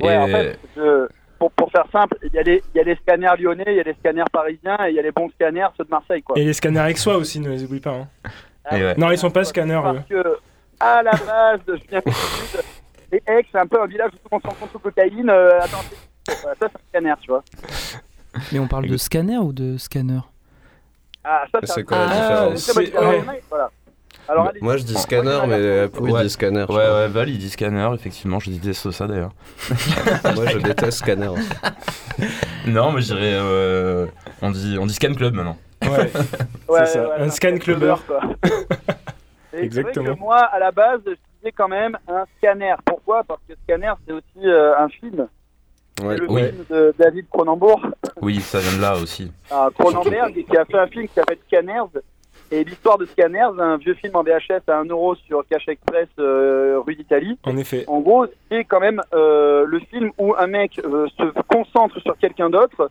Ouais, Et- en fait, je- pour, pour faire simple, il y, a les- il y a les scanners lyonnais, il y a les scanners parisiens, et il y a les bons scanners, ceux de Marseille, quoi. Et les scanners avec soi aussi, ne les oublie pas. hein. Ah, et ouais. Non, ils sont pas scanners. eux. Parce que, à la base, je viens du sud, les Aix, c'est un peu un village où tout le monde s'en compte de cocaïne. euh, attends, c'est- voilà, ça, c'est un scanner, tu vois. Mais on parle de scanner ou de scanner Ah, ça, C'est un- quoi la Ah, différence Alors, allez, Moi je dis scanner, mais Pouille Ouais. dit scanner. Ouais, Val, il dit scanner, effectivement, je déteste ça d'ailleurs. Moi je déteste scanner. Non, mais je dirais. euh, on, dit, on dit scan club maintenant. Ouais. Ouais, c'est ça, ouais, un scan clubber. quoi. Et Exactement. Vrai que moi, à la base, je disais quand même un scanner. Pourquoi? Parce que Scanner, c'est aussi euh, un film. Ouais. le Oui. film de David Cronenbourg, Oui, ça vient de là aussi. à Cronenberg, qui a fait un film qui s'appelle Scanners. Et l'histoire de Scanners, un vieux film en VHS à 1€ euro sur Cash Express euh, rue d'Italie. En effet. En gros, c'est quand même euh, le film où un mec euh, se concentre sur quelqu'un d'autre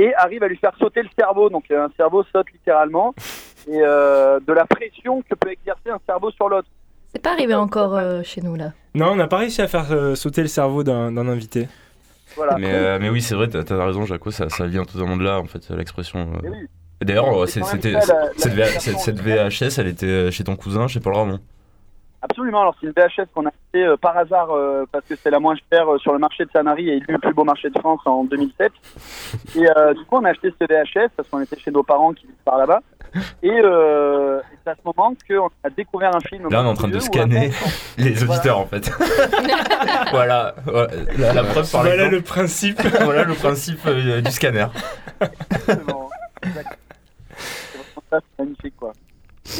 et arrive à lui faire sauter le cerveau. Donc un cerveau saute littéralement. Et euh, de la pression que peut exercer un cerveau sur l'autre. C'est pas arrivé encore euh, chez nous là. Non, on n'a pas réussi à faire euh, sauter le cerveau d'un invité. Voilà. Mais, euh, mais oui, c'est vrai, t'as as raison, Jaco, ça, ça vient tout le monde là, en fait, l'expression. euh. Oui. D'ailleurs, euh, c'était cette, cette- cette originale. VHS, elle était euh, chez ton cousin, chez Paul Ramon. Absolument. Alors, c'est une VHS qu'on a acheté euh, par hasard euh, parce que c'est la moins chère euh, sur le marché de Sanary et élu le plus beau marché de France en 2007. Et euh, du coup, on a acheté ce VHS parce qu'on était chez nos parents qui vivent par là-bas. Et, euh, et c'est à ce moment qu'on a découvert un film. Là, on est en train de scanner les auditeurs, en fait. voilà, voilà, la, la preuve par Voilà le principe. voilà le principe euh, du scanner. Exactement. Exactement. C'est vraiment ça, c'est magnifique, quoi.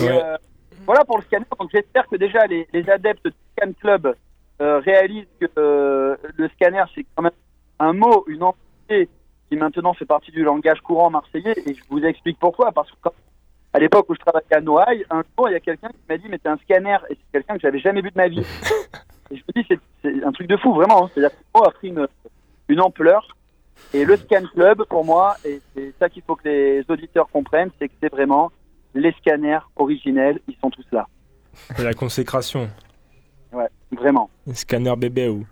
Et, euh, voilà pour le scanner. Donc j'espère que déjà les, les adeptes du Scan Club euh, réalisent que euh, le scanner c'est quand même un mot, une entité qui maintenant fait partie du langage courant marseillais. Et je vous explique pourquoi. Parce que quand- à l'époque où je travaillais à Noailles, un jour il y a quelqu'un qui m'a dit mais t'es un scanner et c'est quelqu'un que j'avais jamais vu de ma vie. et je me dis c'est, c'est un truc de fou vraiment. hein. C'est-à-dire que le mot a pris une, une ampleur. Et le Scan Club, pour moi, et c'est ça qu'il faut que les auditeurs comprennent, c'est que c'est vraiment les scanners originels, ils sont tous là. De la consécration. Ouais, vraiment. Scanner bébé ou?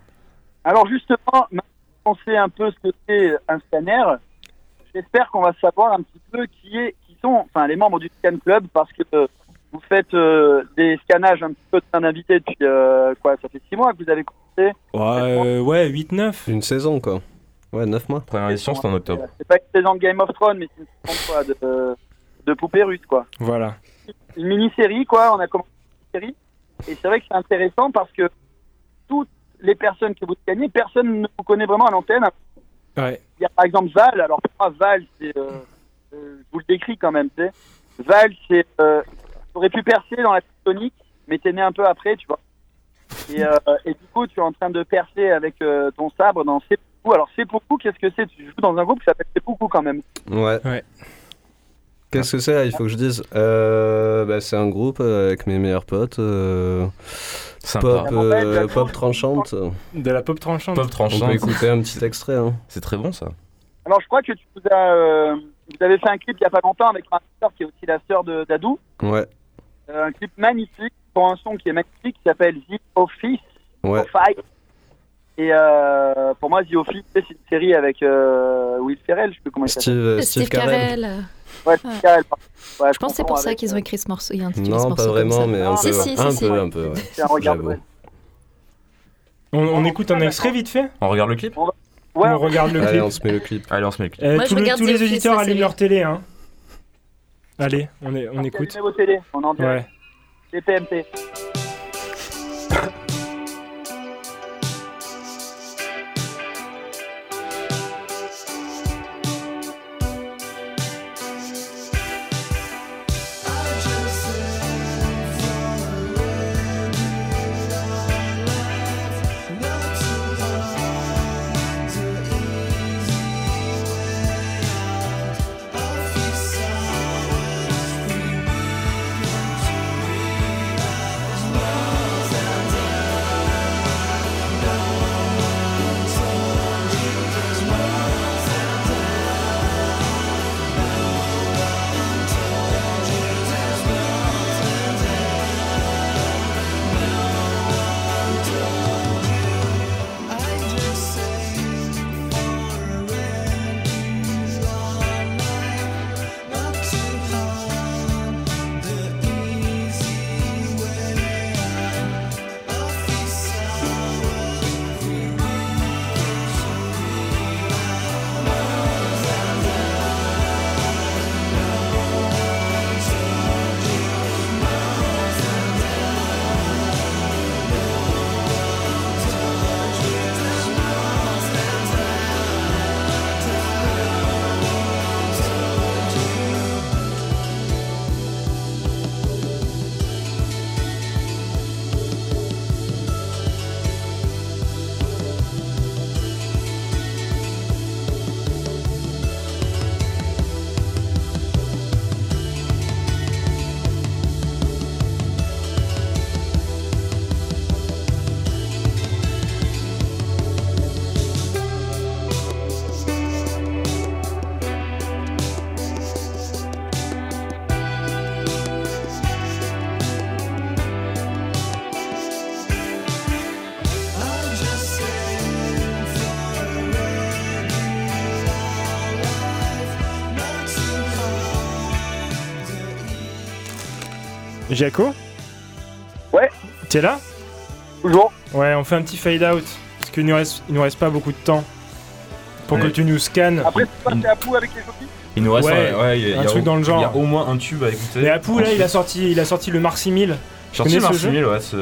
Alors justement, maintenant qu'on sait un peu ce que c'est un scanner, j'espère qu'on va savoir un petit peu qui est, qui sont, enfin les membres du Scan Club, parce que euh, vous faites euh, des scannages un petit peu d'un invité depuis euh, quoi, ça fait six mois que vous avez commencé. Ouais, euh, ouais 8-9. Une saison quoi. Ouais, 9 mois. Première édition, c'était en octobre. C'est pas une saison de Game of Thrones, mais c'est une saison quoi, de, de poupées russes quoi. Voilà. une mini-série, quoi. On a commencé une série. Et c'est vrai que c'est intéressant parce que toutes les personnes que vous gagnez, personne ne vous connaît vraiment à l'antenne. Ouais. Il y a par exemple Val. Alors pour moi, Val, c'est. euh, euh, je vous le décris quand même, tu sais. Val, c'est. Euh, aurais pu percer dans la tectonique, mais t'es né un peu après, tu vois. Et, euh, et du coup, tu es en train de percer avec euh, ton sabre dans Seppuku. Alors Seppuku, qu'est-ce que c'est? Tu joues dans un groupe qui s'appelle Seppuku quand même. Ouais. Ouais. Qu'est-ce que c'est? Il faut que je dise. Euh, bah, c'est un groupe euh, avec mes meilleurs potes. euh, Sympa. pop, euh, pop tranchante. De la pop tranchante. Pop On tranchant. peut écouter un petit extrait. Hein. C'est très bon ça. Alors, je crois que tu nous as, euh, vous avez fait un clip il n'y a pas longtemps avec ma sœur qui est aussi la sœur de d'Adou. Ouais, Euh, un clip magnifique pour un son qui est magnifique qui s'appelle The Office. ouais. Office. Et euh, pour moi, The Office, c'est une série avec euh, Will Ferrell, je sais plus comment il s'appelle. Steve, euh, Steve Carell. Ouais, Steve Carell. Ouais, Je pense que c'est pour ça qu'ils ont écrit ce morceau. Il y a intitulé ce Non, morceau pas vraiment, mais un peu. si, un si, peu, un ouais. Ouais. On, on écoute un extrait vite fait On regarde le clip Ouais, On regarde le Allez, clip. on se met le clip. Allez, on se met le clip. Euh, Moi, tous les, regarde tous les auditeurs allument leur télé. Hein. Allez, on, est, on écoute. Vos télés, on en. Ouais. C'est PMP. Jaco Ouais. T'es là Toujours. Ouais, on fait un petit fade out. Parce qu'il nous reste, il nous reste pas beaucoup de temps. Pour que tu nous scannes. Après, c'est pas c'est Apou avec les Il nous reste Ouais, un, ouais, il y a- un il y a truc au- dans le genre. Il y a au moins un tube à écouter. Mais Apu, là, il a sorti, il a sorti le 6000. J'ai sorti jeu 6000, ouais. C'est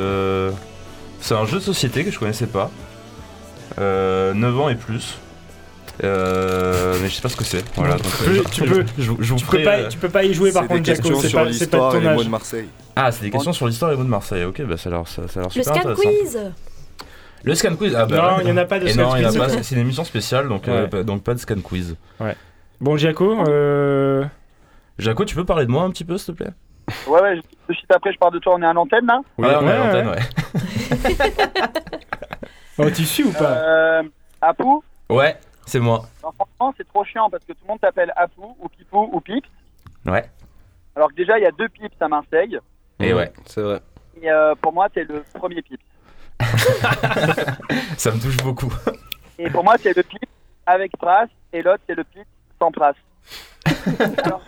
c'est un jeu de société que je connaissais pas. Euh, 9 ans et plus. Euh, mais je sais pas ce que c'est. Voilà, donc, Tu peux- je- tu peux- je, vous- je vous Tu peux, ferai, pas, tu peux pas y jouer par contre, Jaco. C'est pas, c'est pas de ton âge. de Marseille. Ah, c'est des questions sur l'histoire et les mots de Marseille. Ok, bah ça a l'air ça, ça a l'air Le scan intéressant. quiz Le scan quiz Ah bah Non, il y en a pas de scan quiz. c'est- une émission spéciale, donc, euh, Ouais. pas- donc pas de scan quiz. Bon, Jaco, euh... Jaco, tu peux parler de moi un petit peu, s'il te plaît? Ouais, ouais, tout de suite après, je parle de toi, on est à l'antenne là? Ouais, on est à l'antenne, ouais. oh, tu suis ou pas? Euh, Apou, Ouais, c'est moi. non, franchement, c'est trop chiant parce que tout le monde t'appelle Apou ou Pipou ou Pips. Ouais. Alors que déjà, il y a deux Pips à Marseille. Et ouais, C'est vrai. Et euh, pour moi, t'es le premier Pips. ça me touche beaucoup. Et pour moi, c'est le Pips avec Pras. Et l'autre, c'est le Pips sans Pras. Alors,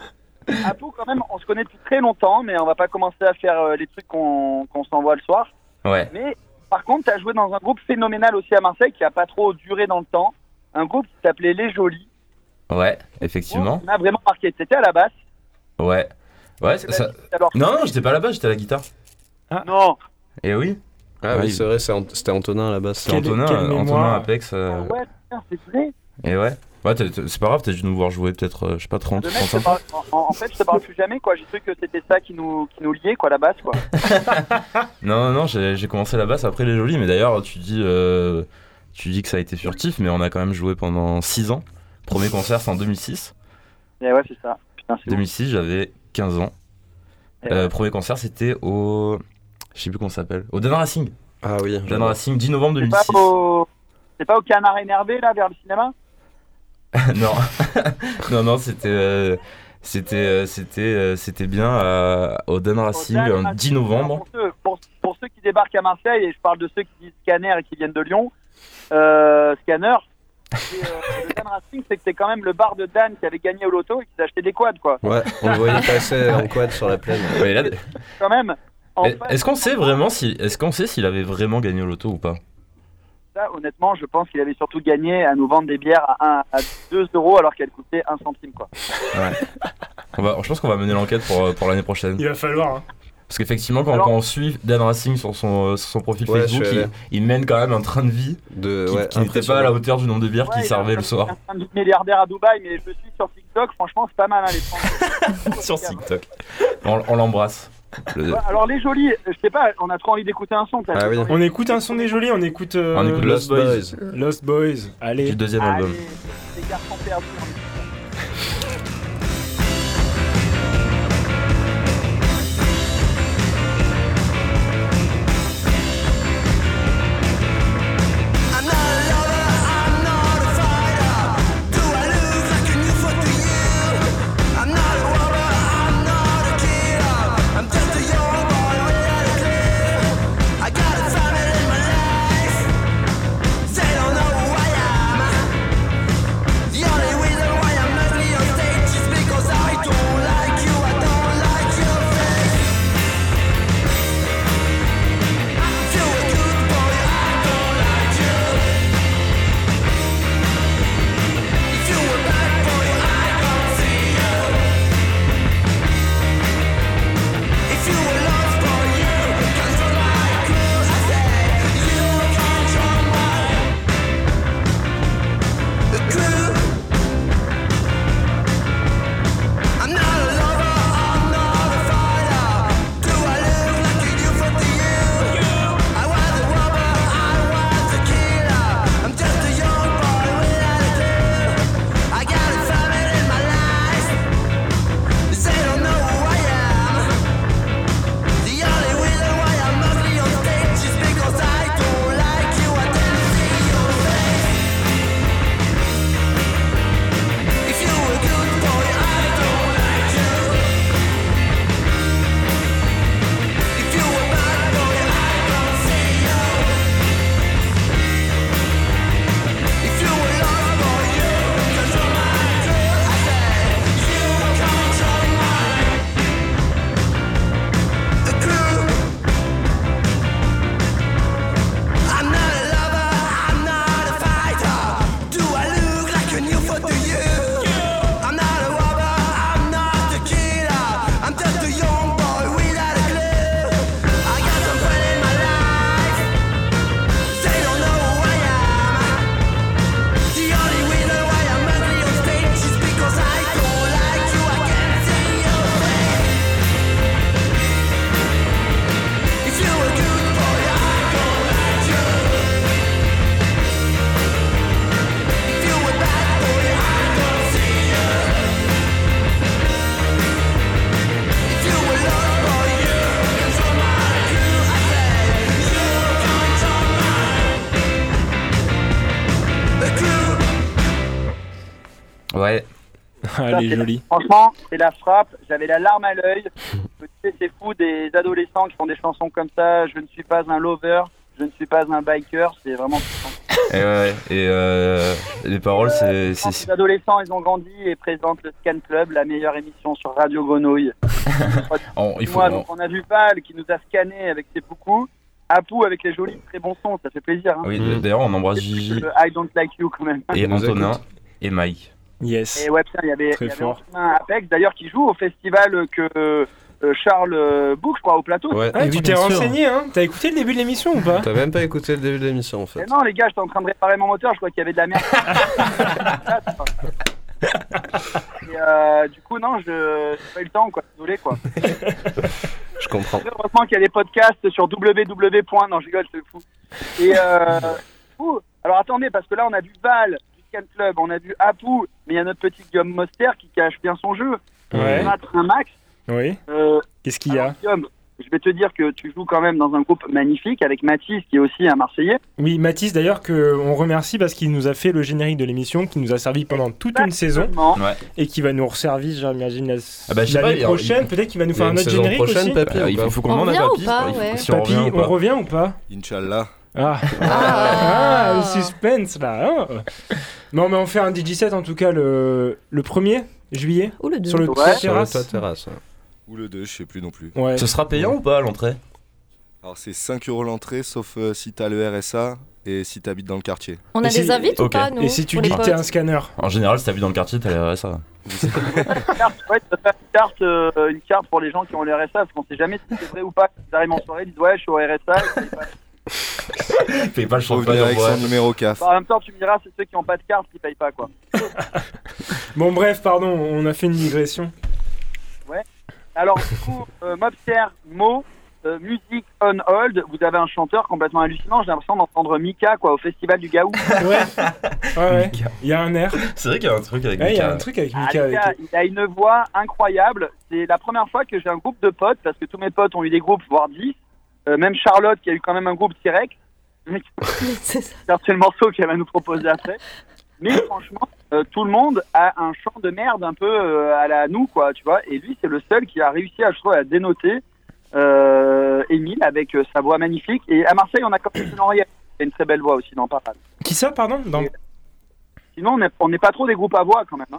Apou, quand même, on se connaît depuis très longtemps, mais on va pas commencer à faire euh, les trucs qu'on qu'on s'envoie le soir. Ouais. Mais par contre, tu as joué dans un groupe phénoménal aussi à Marseille qui a pas trop duré dans le temps. Un groupe qui s'appelait Les Jolis. Ouais, effectivement. qui m'a vraiment marqué. C'était à la basse. Ouais. Ouais, ça- ça- Alors, Non, non, j'étais pas là-bas, j'étais à la guitare. non. Et oui, Ah Ouais, oui, c'est vrai, c'était Antonin à la base. c'est Quelle- Antonin, euh. Antonin Apex. euh, Ah ouais, c'est vrai. Et ouais. Ouais, t'es- c'est pas grave, t'as dû nous voir jouer peut-être, euh, je sais pas, 30, Le mec, je te 35 parle- en, fait, je te parle plus jamais, quoi. J'ai cru que c'était ça qui nous, qui nous liait, quoi, la basse, quoi. Non, non, non, j'ai commencé la basse après les jolis, mais d'ailleurs, tu dis, euh, tu dis que ça a été furtif, mais on a quand même joué pendant 6 ans. Premier concert, c'est en 2006. Et ouais, c'est ça. Putain, c'est 2006, j'avais 15 ans. Eh Euh, ouais. premier concert, c'était au. Je sais plus comment ça s'appelle. Au Dan Racing. Ah oui. Dan Racing, 10 novembre C'est pas 2006. au... C'est pas au canard énervé, là, vers le cinéma? Non, non, non, c'était. euh, C'était, euh, c'était, c'était bien euh, au Dan Racing, Dan un Racing. 10 novembre. Pour ceux, pour, pour ceux qui débarquent à Marseille, et je parle de ceux qui disent scanner et qui viennent de Lyon, scanner, c'est, euh, le Dan Racing, c'est que c'est quand même le bar de Dan qui avait gagné au loto et qui s'est acheté des quads, quoi. Ouais, on le voyait passer en quad sur la plaine. Ouais, là, Quand même. Est-ce qu'on sait vraiment si, est-ce qu'on sait s'il avait vraiment gagné au loto ou pas? Ça, honnêtement, je pense qu'il avait surtout gagné à nous vendre des bières à, 1, à 2 euros alors qu'elles coûtaient 1 centime, quoi. On va, je pense qu'on va mener l'enquête pour, euh, pour l'année prochaine. Il va falloir. hein. Parce qu'effectivement, quand, Alors- quand on suit Dan Racing sur son, euh, sur son profil Ouais, Facebook, il, mène quand même un train de vie De, qui, ouais, qui n'était pas à la hauteur du nombre de bières Ouais, qu'il il servait le soir un de milliardaire à Dubaï, mais je suis sur TikTok, franchement, c'est pas mal, hein, les Français. sur TikTok. On, on l'embrasse. Le- Ouais, Alors, les jolis, je sais pas, on a trop envie d'écouter un son. peut-être. Ah oui. On écoute un son des jolis, on écoute, euh, On écoute Lost Boys. Lost Boys. Allez. du deuxième Allez, album. les garçons perdus. Ça, elle est c'est- jolie. Franchement, c'est la frappe. J'avais la larme à l'œil. C'est fou des adolescents qui font des chansons comme ça. Je ne suis pas un lover. Je ne suis pas un biker. C'est vraiment. Et, ouais, et euh, les paroles, c'est. Quand c'est- les adolescents, ils ont grandi et présentent le Scan Club, la meilleure émission sur Radio Grenouille. on- il faut. Moi, on- donc, on a vu Val qui nous a scanné avec ses coucous. Apou avec les jolis très bons sons, ça fait plaisir. Hein. Oui, d'ailleurs, on embrasse Gigi Le I don't like you quand même. et Antonin et Mike. Yes. Et ouais, putain, il y avait, Très il y avait fort. Antonin Apex d'ailleurs qui joue au festival que euh, Charles euh, book, je crois, au plateau. Ouais. Ah, tu t'es renseigné, hein T'as écouté le début de l'émission ou pas T'as même pas écouté le début de l'émission en fait. Non, les gars, j'étais en train de réparer mon moteur, je crois qu'il y avait de la merde. Et euh, du coup, non, je j'ai pas eu le temps, quoi. Désolé, quoi. Je comprends. Heureusement qu'il y a des podcasts sur www. Non, je rigole, c'est fou. Et euh, fou. Alors attendez, parce que là, on a vu Val Club, on a vu Apu, mais il y a notre petit Guillaume Moster qui cache bien son jeu. Ouais. battre un max. Oui. Euh, Qu'est-ce qu'il y a Guillaume, je vais te dire que tu joues quand même dans un groupe magnifique avec Mathis qui est aussi un Marseillais. Oui, Mathis d'ailleurs que on remercie parce qu'il nous a fait le générique de l'émission, qui nous a servi pendant toute une saison. Ouais. et qui va nous resservir, j'imagine, la- Ah bah, l'année il y a- prochaine. Peut-être qu'il va nous Il faire un autre générique prochaine, aussi. Papy, Bah, il faut, faut qu'on On demande à revient ou Papy. pas, il faut- ouais. si on Papy, revient ou on pas. revient ou pas Inch'Allah. ah. Ah. Ah, le suspense là. hein. Non, mais on fait un DJ7 en tout cas le, le 1er juillet Ou le 2. sur le Ouais. toit Sur le terrasse. terrasse. ouais. Ou le 2, je sais plus non plus. Ouais. Ce sera payant ou pas à l'entrée? Alors c'est 5 euros l'entrée, sauf euh, si t'as le RSA et si t'habites dans le quartier. On a Et si- des invites ou pas, nous Et si tu dis que t'es un scanner? En général, si t'habites dans le quartier, t'as les RSA. carte, ouais, tu peux faire une carte, euh, une carte pour les gens qui ont le RSA, parce qu'on sait jamais si c'est vrai ou pas. Ils arrivent en soirée, ils disent ouais, je suis au RSA. Fais pas le champagne avec boîte. son numéro CAF. bah, en même temps, tu me diras, c'est ceux qui n'ont pas de carte qui payent pas quoi. Bon, bref, pardon, on a fait une digression. Alors du coup, euh, Mobster, Mo, euh, musique on hold. Vous avez un chanteur complètement hallucinant. J'ai l'impression d'entendre Mika quoi au festival du Gaou. Ouais. Ouais, ouais. Il y a un air. C'est vrai qu'il y a un truc avec Ouais, il y a Mika. un truc avec Ah, Mika. avec- il a une voix incroyable. C'est la première fois que j'ai un groupe de potes, parce que tous mes potes ont eu des groupes, voire 10. Euh, même Charlotte, qui a eu quand même un groupe T-Rex. C'est le morceau qu'elle va nous proposer après. Mais franchement, euh, tout le monde a un chant de merde un peu euh, à la nous, quoi, tu vois. Et lui, c'est le seul qui a réussi, à, je trouve, à dénoter euh, Émile avec euh, sa voix magnifique. Et à Marseille, on a quand même Henriette, qui a une très belle voix aussi dans Parade. Qui ça, pardon Dans- Sinon, on n'est pas trop des groupes à voix quand même. Hein.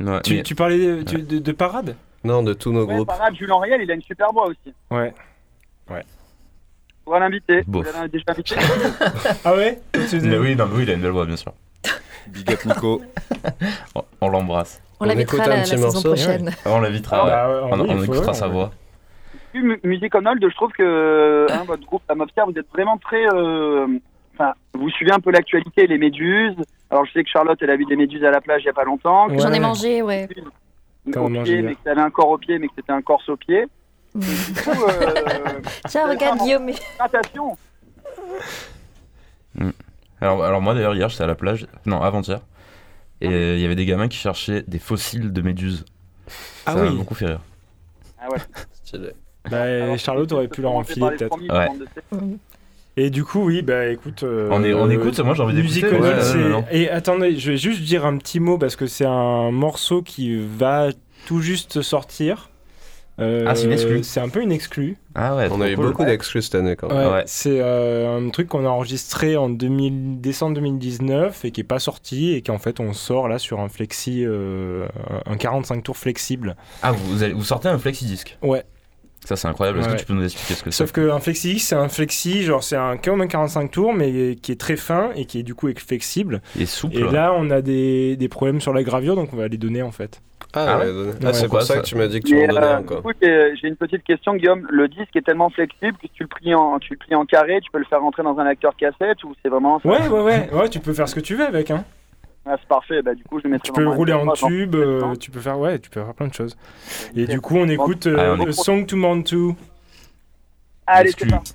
Hmm. Ouais, tu, mais- tu parlais de, tu- de- de parade? Non, de tous nos Ouais, groupes. Parade, Jules Henriel, il a une super voix aussi. Ouais. On va l'inviter. Vous l'avez déjà invité Ah ouais Mais oui, non, mais oui, il a une belle voix, bien sûr. Big up Nico. On, on l'embrasse. On On la, saison morceau, prochaine. Ah, On l'invitera, Ah, ouais. bah, ouais, on, oui, écoutera ouais, sa voix. Puis, Mu- Music on Hold, je trouve que hein, votre groupe, la Mobster, vous êtes vraiment très. euh, Enfin, vous suivez un peu l'actualité, les méduses. Alors, je sais que Charlotte, elle a vu des méduses à la plage il y a pas longtemps. Ouais. J'en ai mangé, ouais. pied, mais que t'avais un corps au pied, mais que c'était un corps au pied. Mm. Du coup, euh, Tiens, regarde Guillaume. mais- natation. Alors, alors moi, d'ailleurs, hier, j'étais à la plage. Non, avant-hier. Et euh, il y avait des gamins qui cherchaient des fossiles de méduses. Ah Ça m'a oui. beaucoup fait rire. Ah ouais. Bah, Alors, Charlotte aurait pu leur on en fait filer parler de peut-être. Ouais. Et du coup, oui, bah écoute. euh, On est- on écoute, moi, j'ai envie d'écouter, ouais, ouais. Et attendez, je vais juste dire un petit mot parce que c'est un morceau qui va tout juste sortir. Euh, Ah, c'est une exclue. C'est un peu une exclue. Ah ouais, On a eu cool. beaucoup d'exclus cette année quand même. Ouais, Ouais. C'est euh, un truc qu'on a enregistré en 2000 décembre 2019 et qui est pas sorti et qu'en fait on sort là sur un flexi, euh, un 45 tours flexible. Ah, vous, allez- vous sortez un flexi-disque Ouais. Ça, c'est incroyable. Est-ce Ouais. que tu peux nous expliquer ce que c'est Sauf qu'un flexi c'est un flexi, genre c'est un comme un 45 tours mais qui est très fin et qui est du coup flexible. Est souple. Et là on a des, des problèmes sur la gravure donc on va les donner en fait. Ah, Ah ouais. Ouais. Ah, c'est Pourquoi pour ça ça que tu m'as dit que tu m'en donnais euh, un j'ai une petite question, Guillaume. Le disque est tellement flexible que si tu le plies en, tu le plies en carré, tu peux le faire rentrer dans un lecteur cassette ou c'est vraiment. Ouais ouais ouais, ouais tu peux faire ce que tu veux avec hein. Ah, c'est parfait. Bah, du coup, je le mettrai Tu peux rouler en MP3, genre, tube, euh, tu peux faire ouais, tu peux faire plein de choses. Et du coup on écoute euh, Allez, on. Song to Mount to. Allez, c'est parti.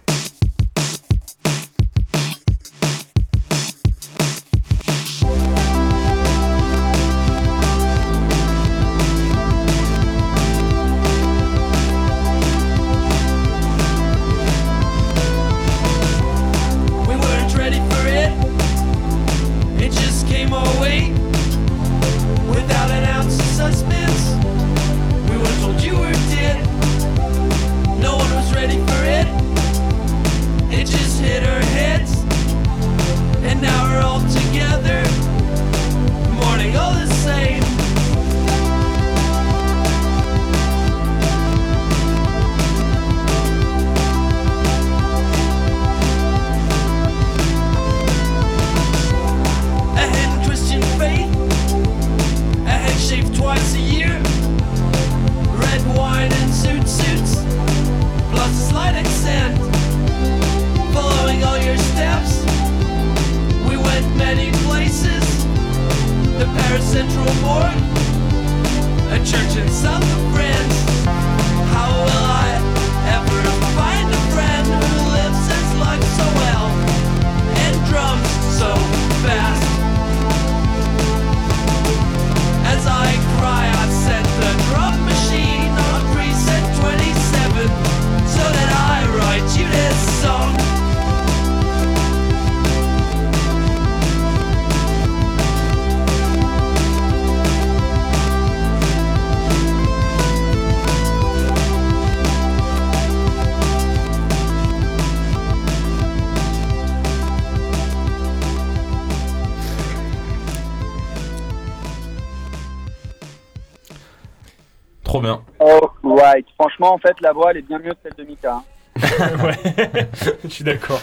Trop bien. Oh, right. Franchement, en fait, la voix, elle est bien mieux que celle de Mika. hein. ouais, je suis d'accord.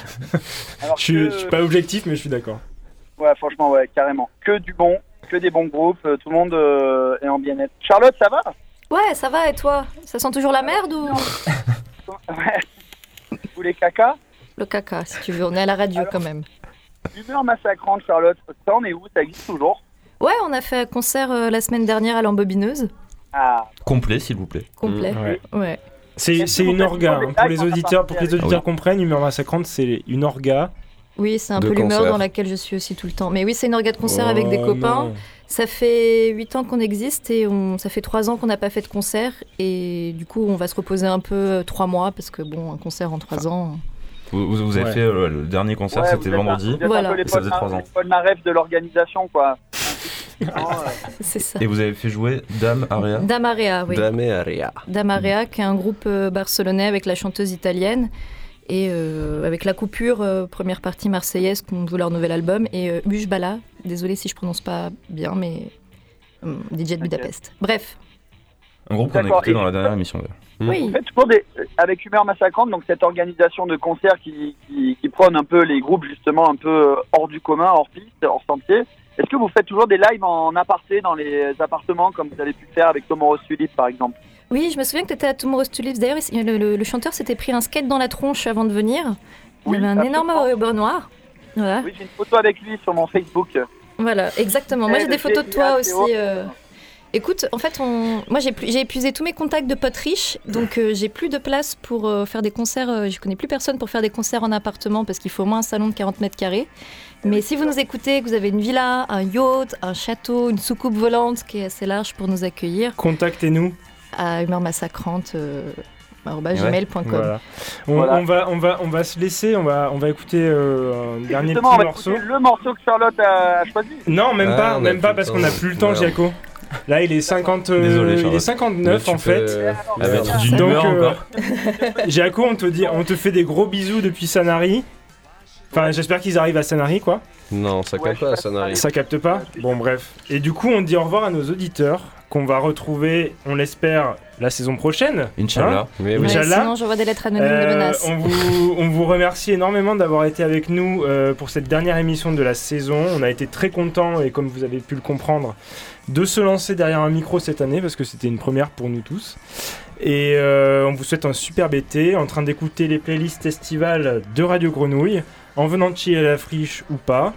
Alors Je suis, que- je suis pas objectif, mais je suis d'accord. Ouais, franchement, ouais, carrément. Que du bon, que des bons groupes, euh, tout le monde euh, est en bien-être. Charlotte, ça va? Ouais, ça va et toi? Ça sent toujours la merde ou Ouais. Vous les caca? Le caca si tu veux On est à la radio quand même. Humeur massacrante, Charlotte. Ça, on est où? Ça existe toujours? Ouais, on a fait un concert euh, la semaine dernière à l'embobineuse. Ah, Complet, s'il vous plaît. Complet. Ouais. Ouais. C'est vous une orga. hein. Pour les en auditeurs, pour que les auditeurs Ah oui. comprennent, Humeur Massacrante, c'est une orga. Oui, c'est un peu l'humeur concert. dans laquelle je suis aussi tout le temps. Mais oui, c'est une orga de concert Oh, avec des copains. non. Ça fait 8 ans qu'on existe et on, ça fait 3 ans qu'on n'a pas fait de concert. Et du coup, on va se reposer un peu 3 mois parce que bon, un concert en 3 ans. Vous, vous- vous avez Ouais. fait euh, le dernier concert, ouais, c'était vous êtes un- vendredi. vous êtes Voilà. un peu les Et ça faisait Paul trois Mar- ans. les Paul Naref de l'organisation, quoi. Non, C'est ça. Et vous avez fait jouer Dame Aria. Damarea, oui. Dame Aria. Damarea, qui est un groupe euh, barcelonais avec la chanteuse italienne. Et euh, avec La Coupure, euh, première partie marseillaise, qu'on joue leur nouvel album. Et euh, Bala, désolé si je prononce pas bien, mais euh, DJ de Budapest. Bref, Un groupe qu'on a écouté Et- dans la dernière émission. d'ailleurs. Mm. oui. Vous faites toujours des, avec Humeur Massacrante, donc cette organisation de concerts qui, qui, qui prône un peu les groupes justement un peu hors du commun, hors piste, hors sentier. Est-ce que vous faites toujours des lives en aparté dans les appartements comme vous avez pu le faire avec Tomorrow's Tulip par exemple? Oui, je me souviens que tu étais à Tomorrow's Tulips. D'ailleurs, il- le, le- le chanteur s'était pris un skate dans la tronche avant de venir. Il Oui, avait un absolument. énorme ruban noir. Voilà, Oui, j'ai une photo avec lui sur mon Facebook. voilà exactement. Moi, Eh, j'ai des photos de toi aussi. euh. Écoute, en fait, on... moi, j'ai plus- j'ai épuisé tous mes contacts de potes riches, donc euh, j'ai plus de place pour euh, faire des concerts. euh, je connais plus personne pour faire des concerts en appartement parce qu'il faut au moins un salon de 40 mètres carrés. Mais si vous nous écoutez, que vous avez une villa, un yacht, un château, une soucoupe volante qui est assez large pour nous accueillir, Contactez-nous. à humeur massacrante, euh, Ouais. gmail.com. Voilà. On, Voilà. on va, on, va, on va se laisser, on va, on va écouter euh, un Et dernier on petit va morceau. le morceau que Charlotte a choisi. Non, même Ah, pas, même pas parce qu'on n'a plus le temps, Merde. Là, il est 50, euh, Désolé, il est Charlotte. 59 en fait. Va être d'une Donc, euh, on te dit, on te fait des gros bisous depuis Sanary. Enfin, j'espère qu'ils arrivent à Sanary, quoi. Non, ça Ouais, capte pas, pas. n'arrive. Ça capte pas Bon, bref. Et du coup, on dit au revoir à nos auditeurs qu'on va retrouver, on l'espère, la saison prochaine. Inch'Allah. Oui. Ouais, Inch'Allah. sinon, j'envoie des lettres anonymes de Euh, menaces. on, vous, on vous remercie énormément d'avoir été avec nous euh, pour cette dernière émission de la saison. On a été très contents et comme vous avez pu le comprendre, de se lancer derrière un micro cette année parce que c'était une première pour nous tous. Et euh, on vous souhaite un superbe été en train d'écouter les playlists estivales de Radio Grenouille, en venant de à la friche ou pas.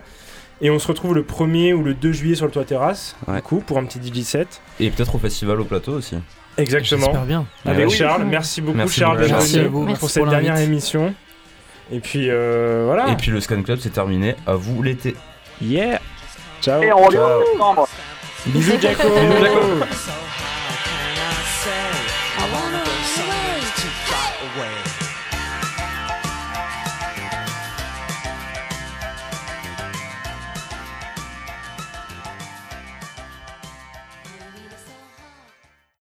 Et on se retrouve le 1er ou le 2 juillet sur le toit terrasse, Ouais. du coup, pour un petit DJ set. Et peut-être au festival au plateau aussi. Exactement. J'espère bien. Avec. Charles. Merci beaucoup, Merci Charles, Merci venu à vous. Merci pour cette pour dernière émission. Et puis euh, voilà. Et puis le Scan Club c'est terminé. À vous l'été. Yeah. Ciao. Et on revient Ciao. en septembre. Bisous, Jaco. Bisous, Jaco.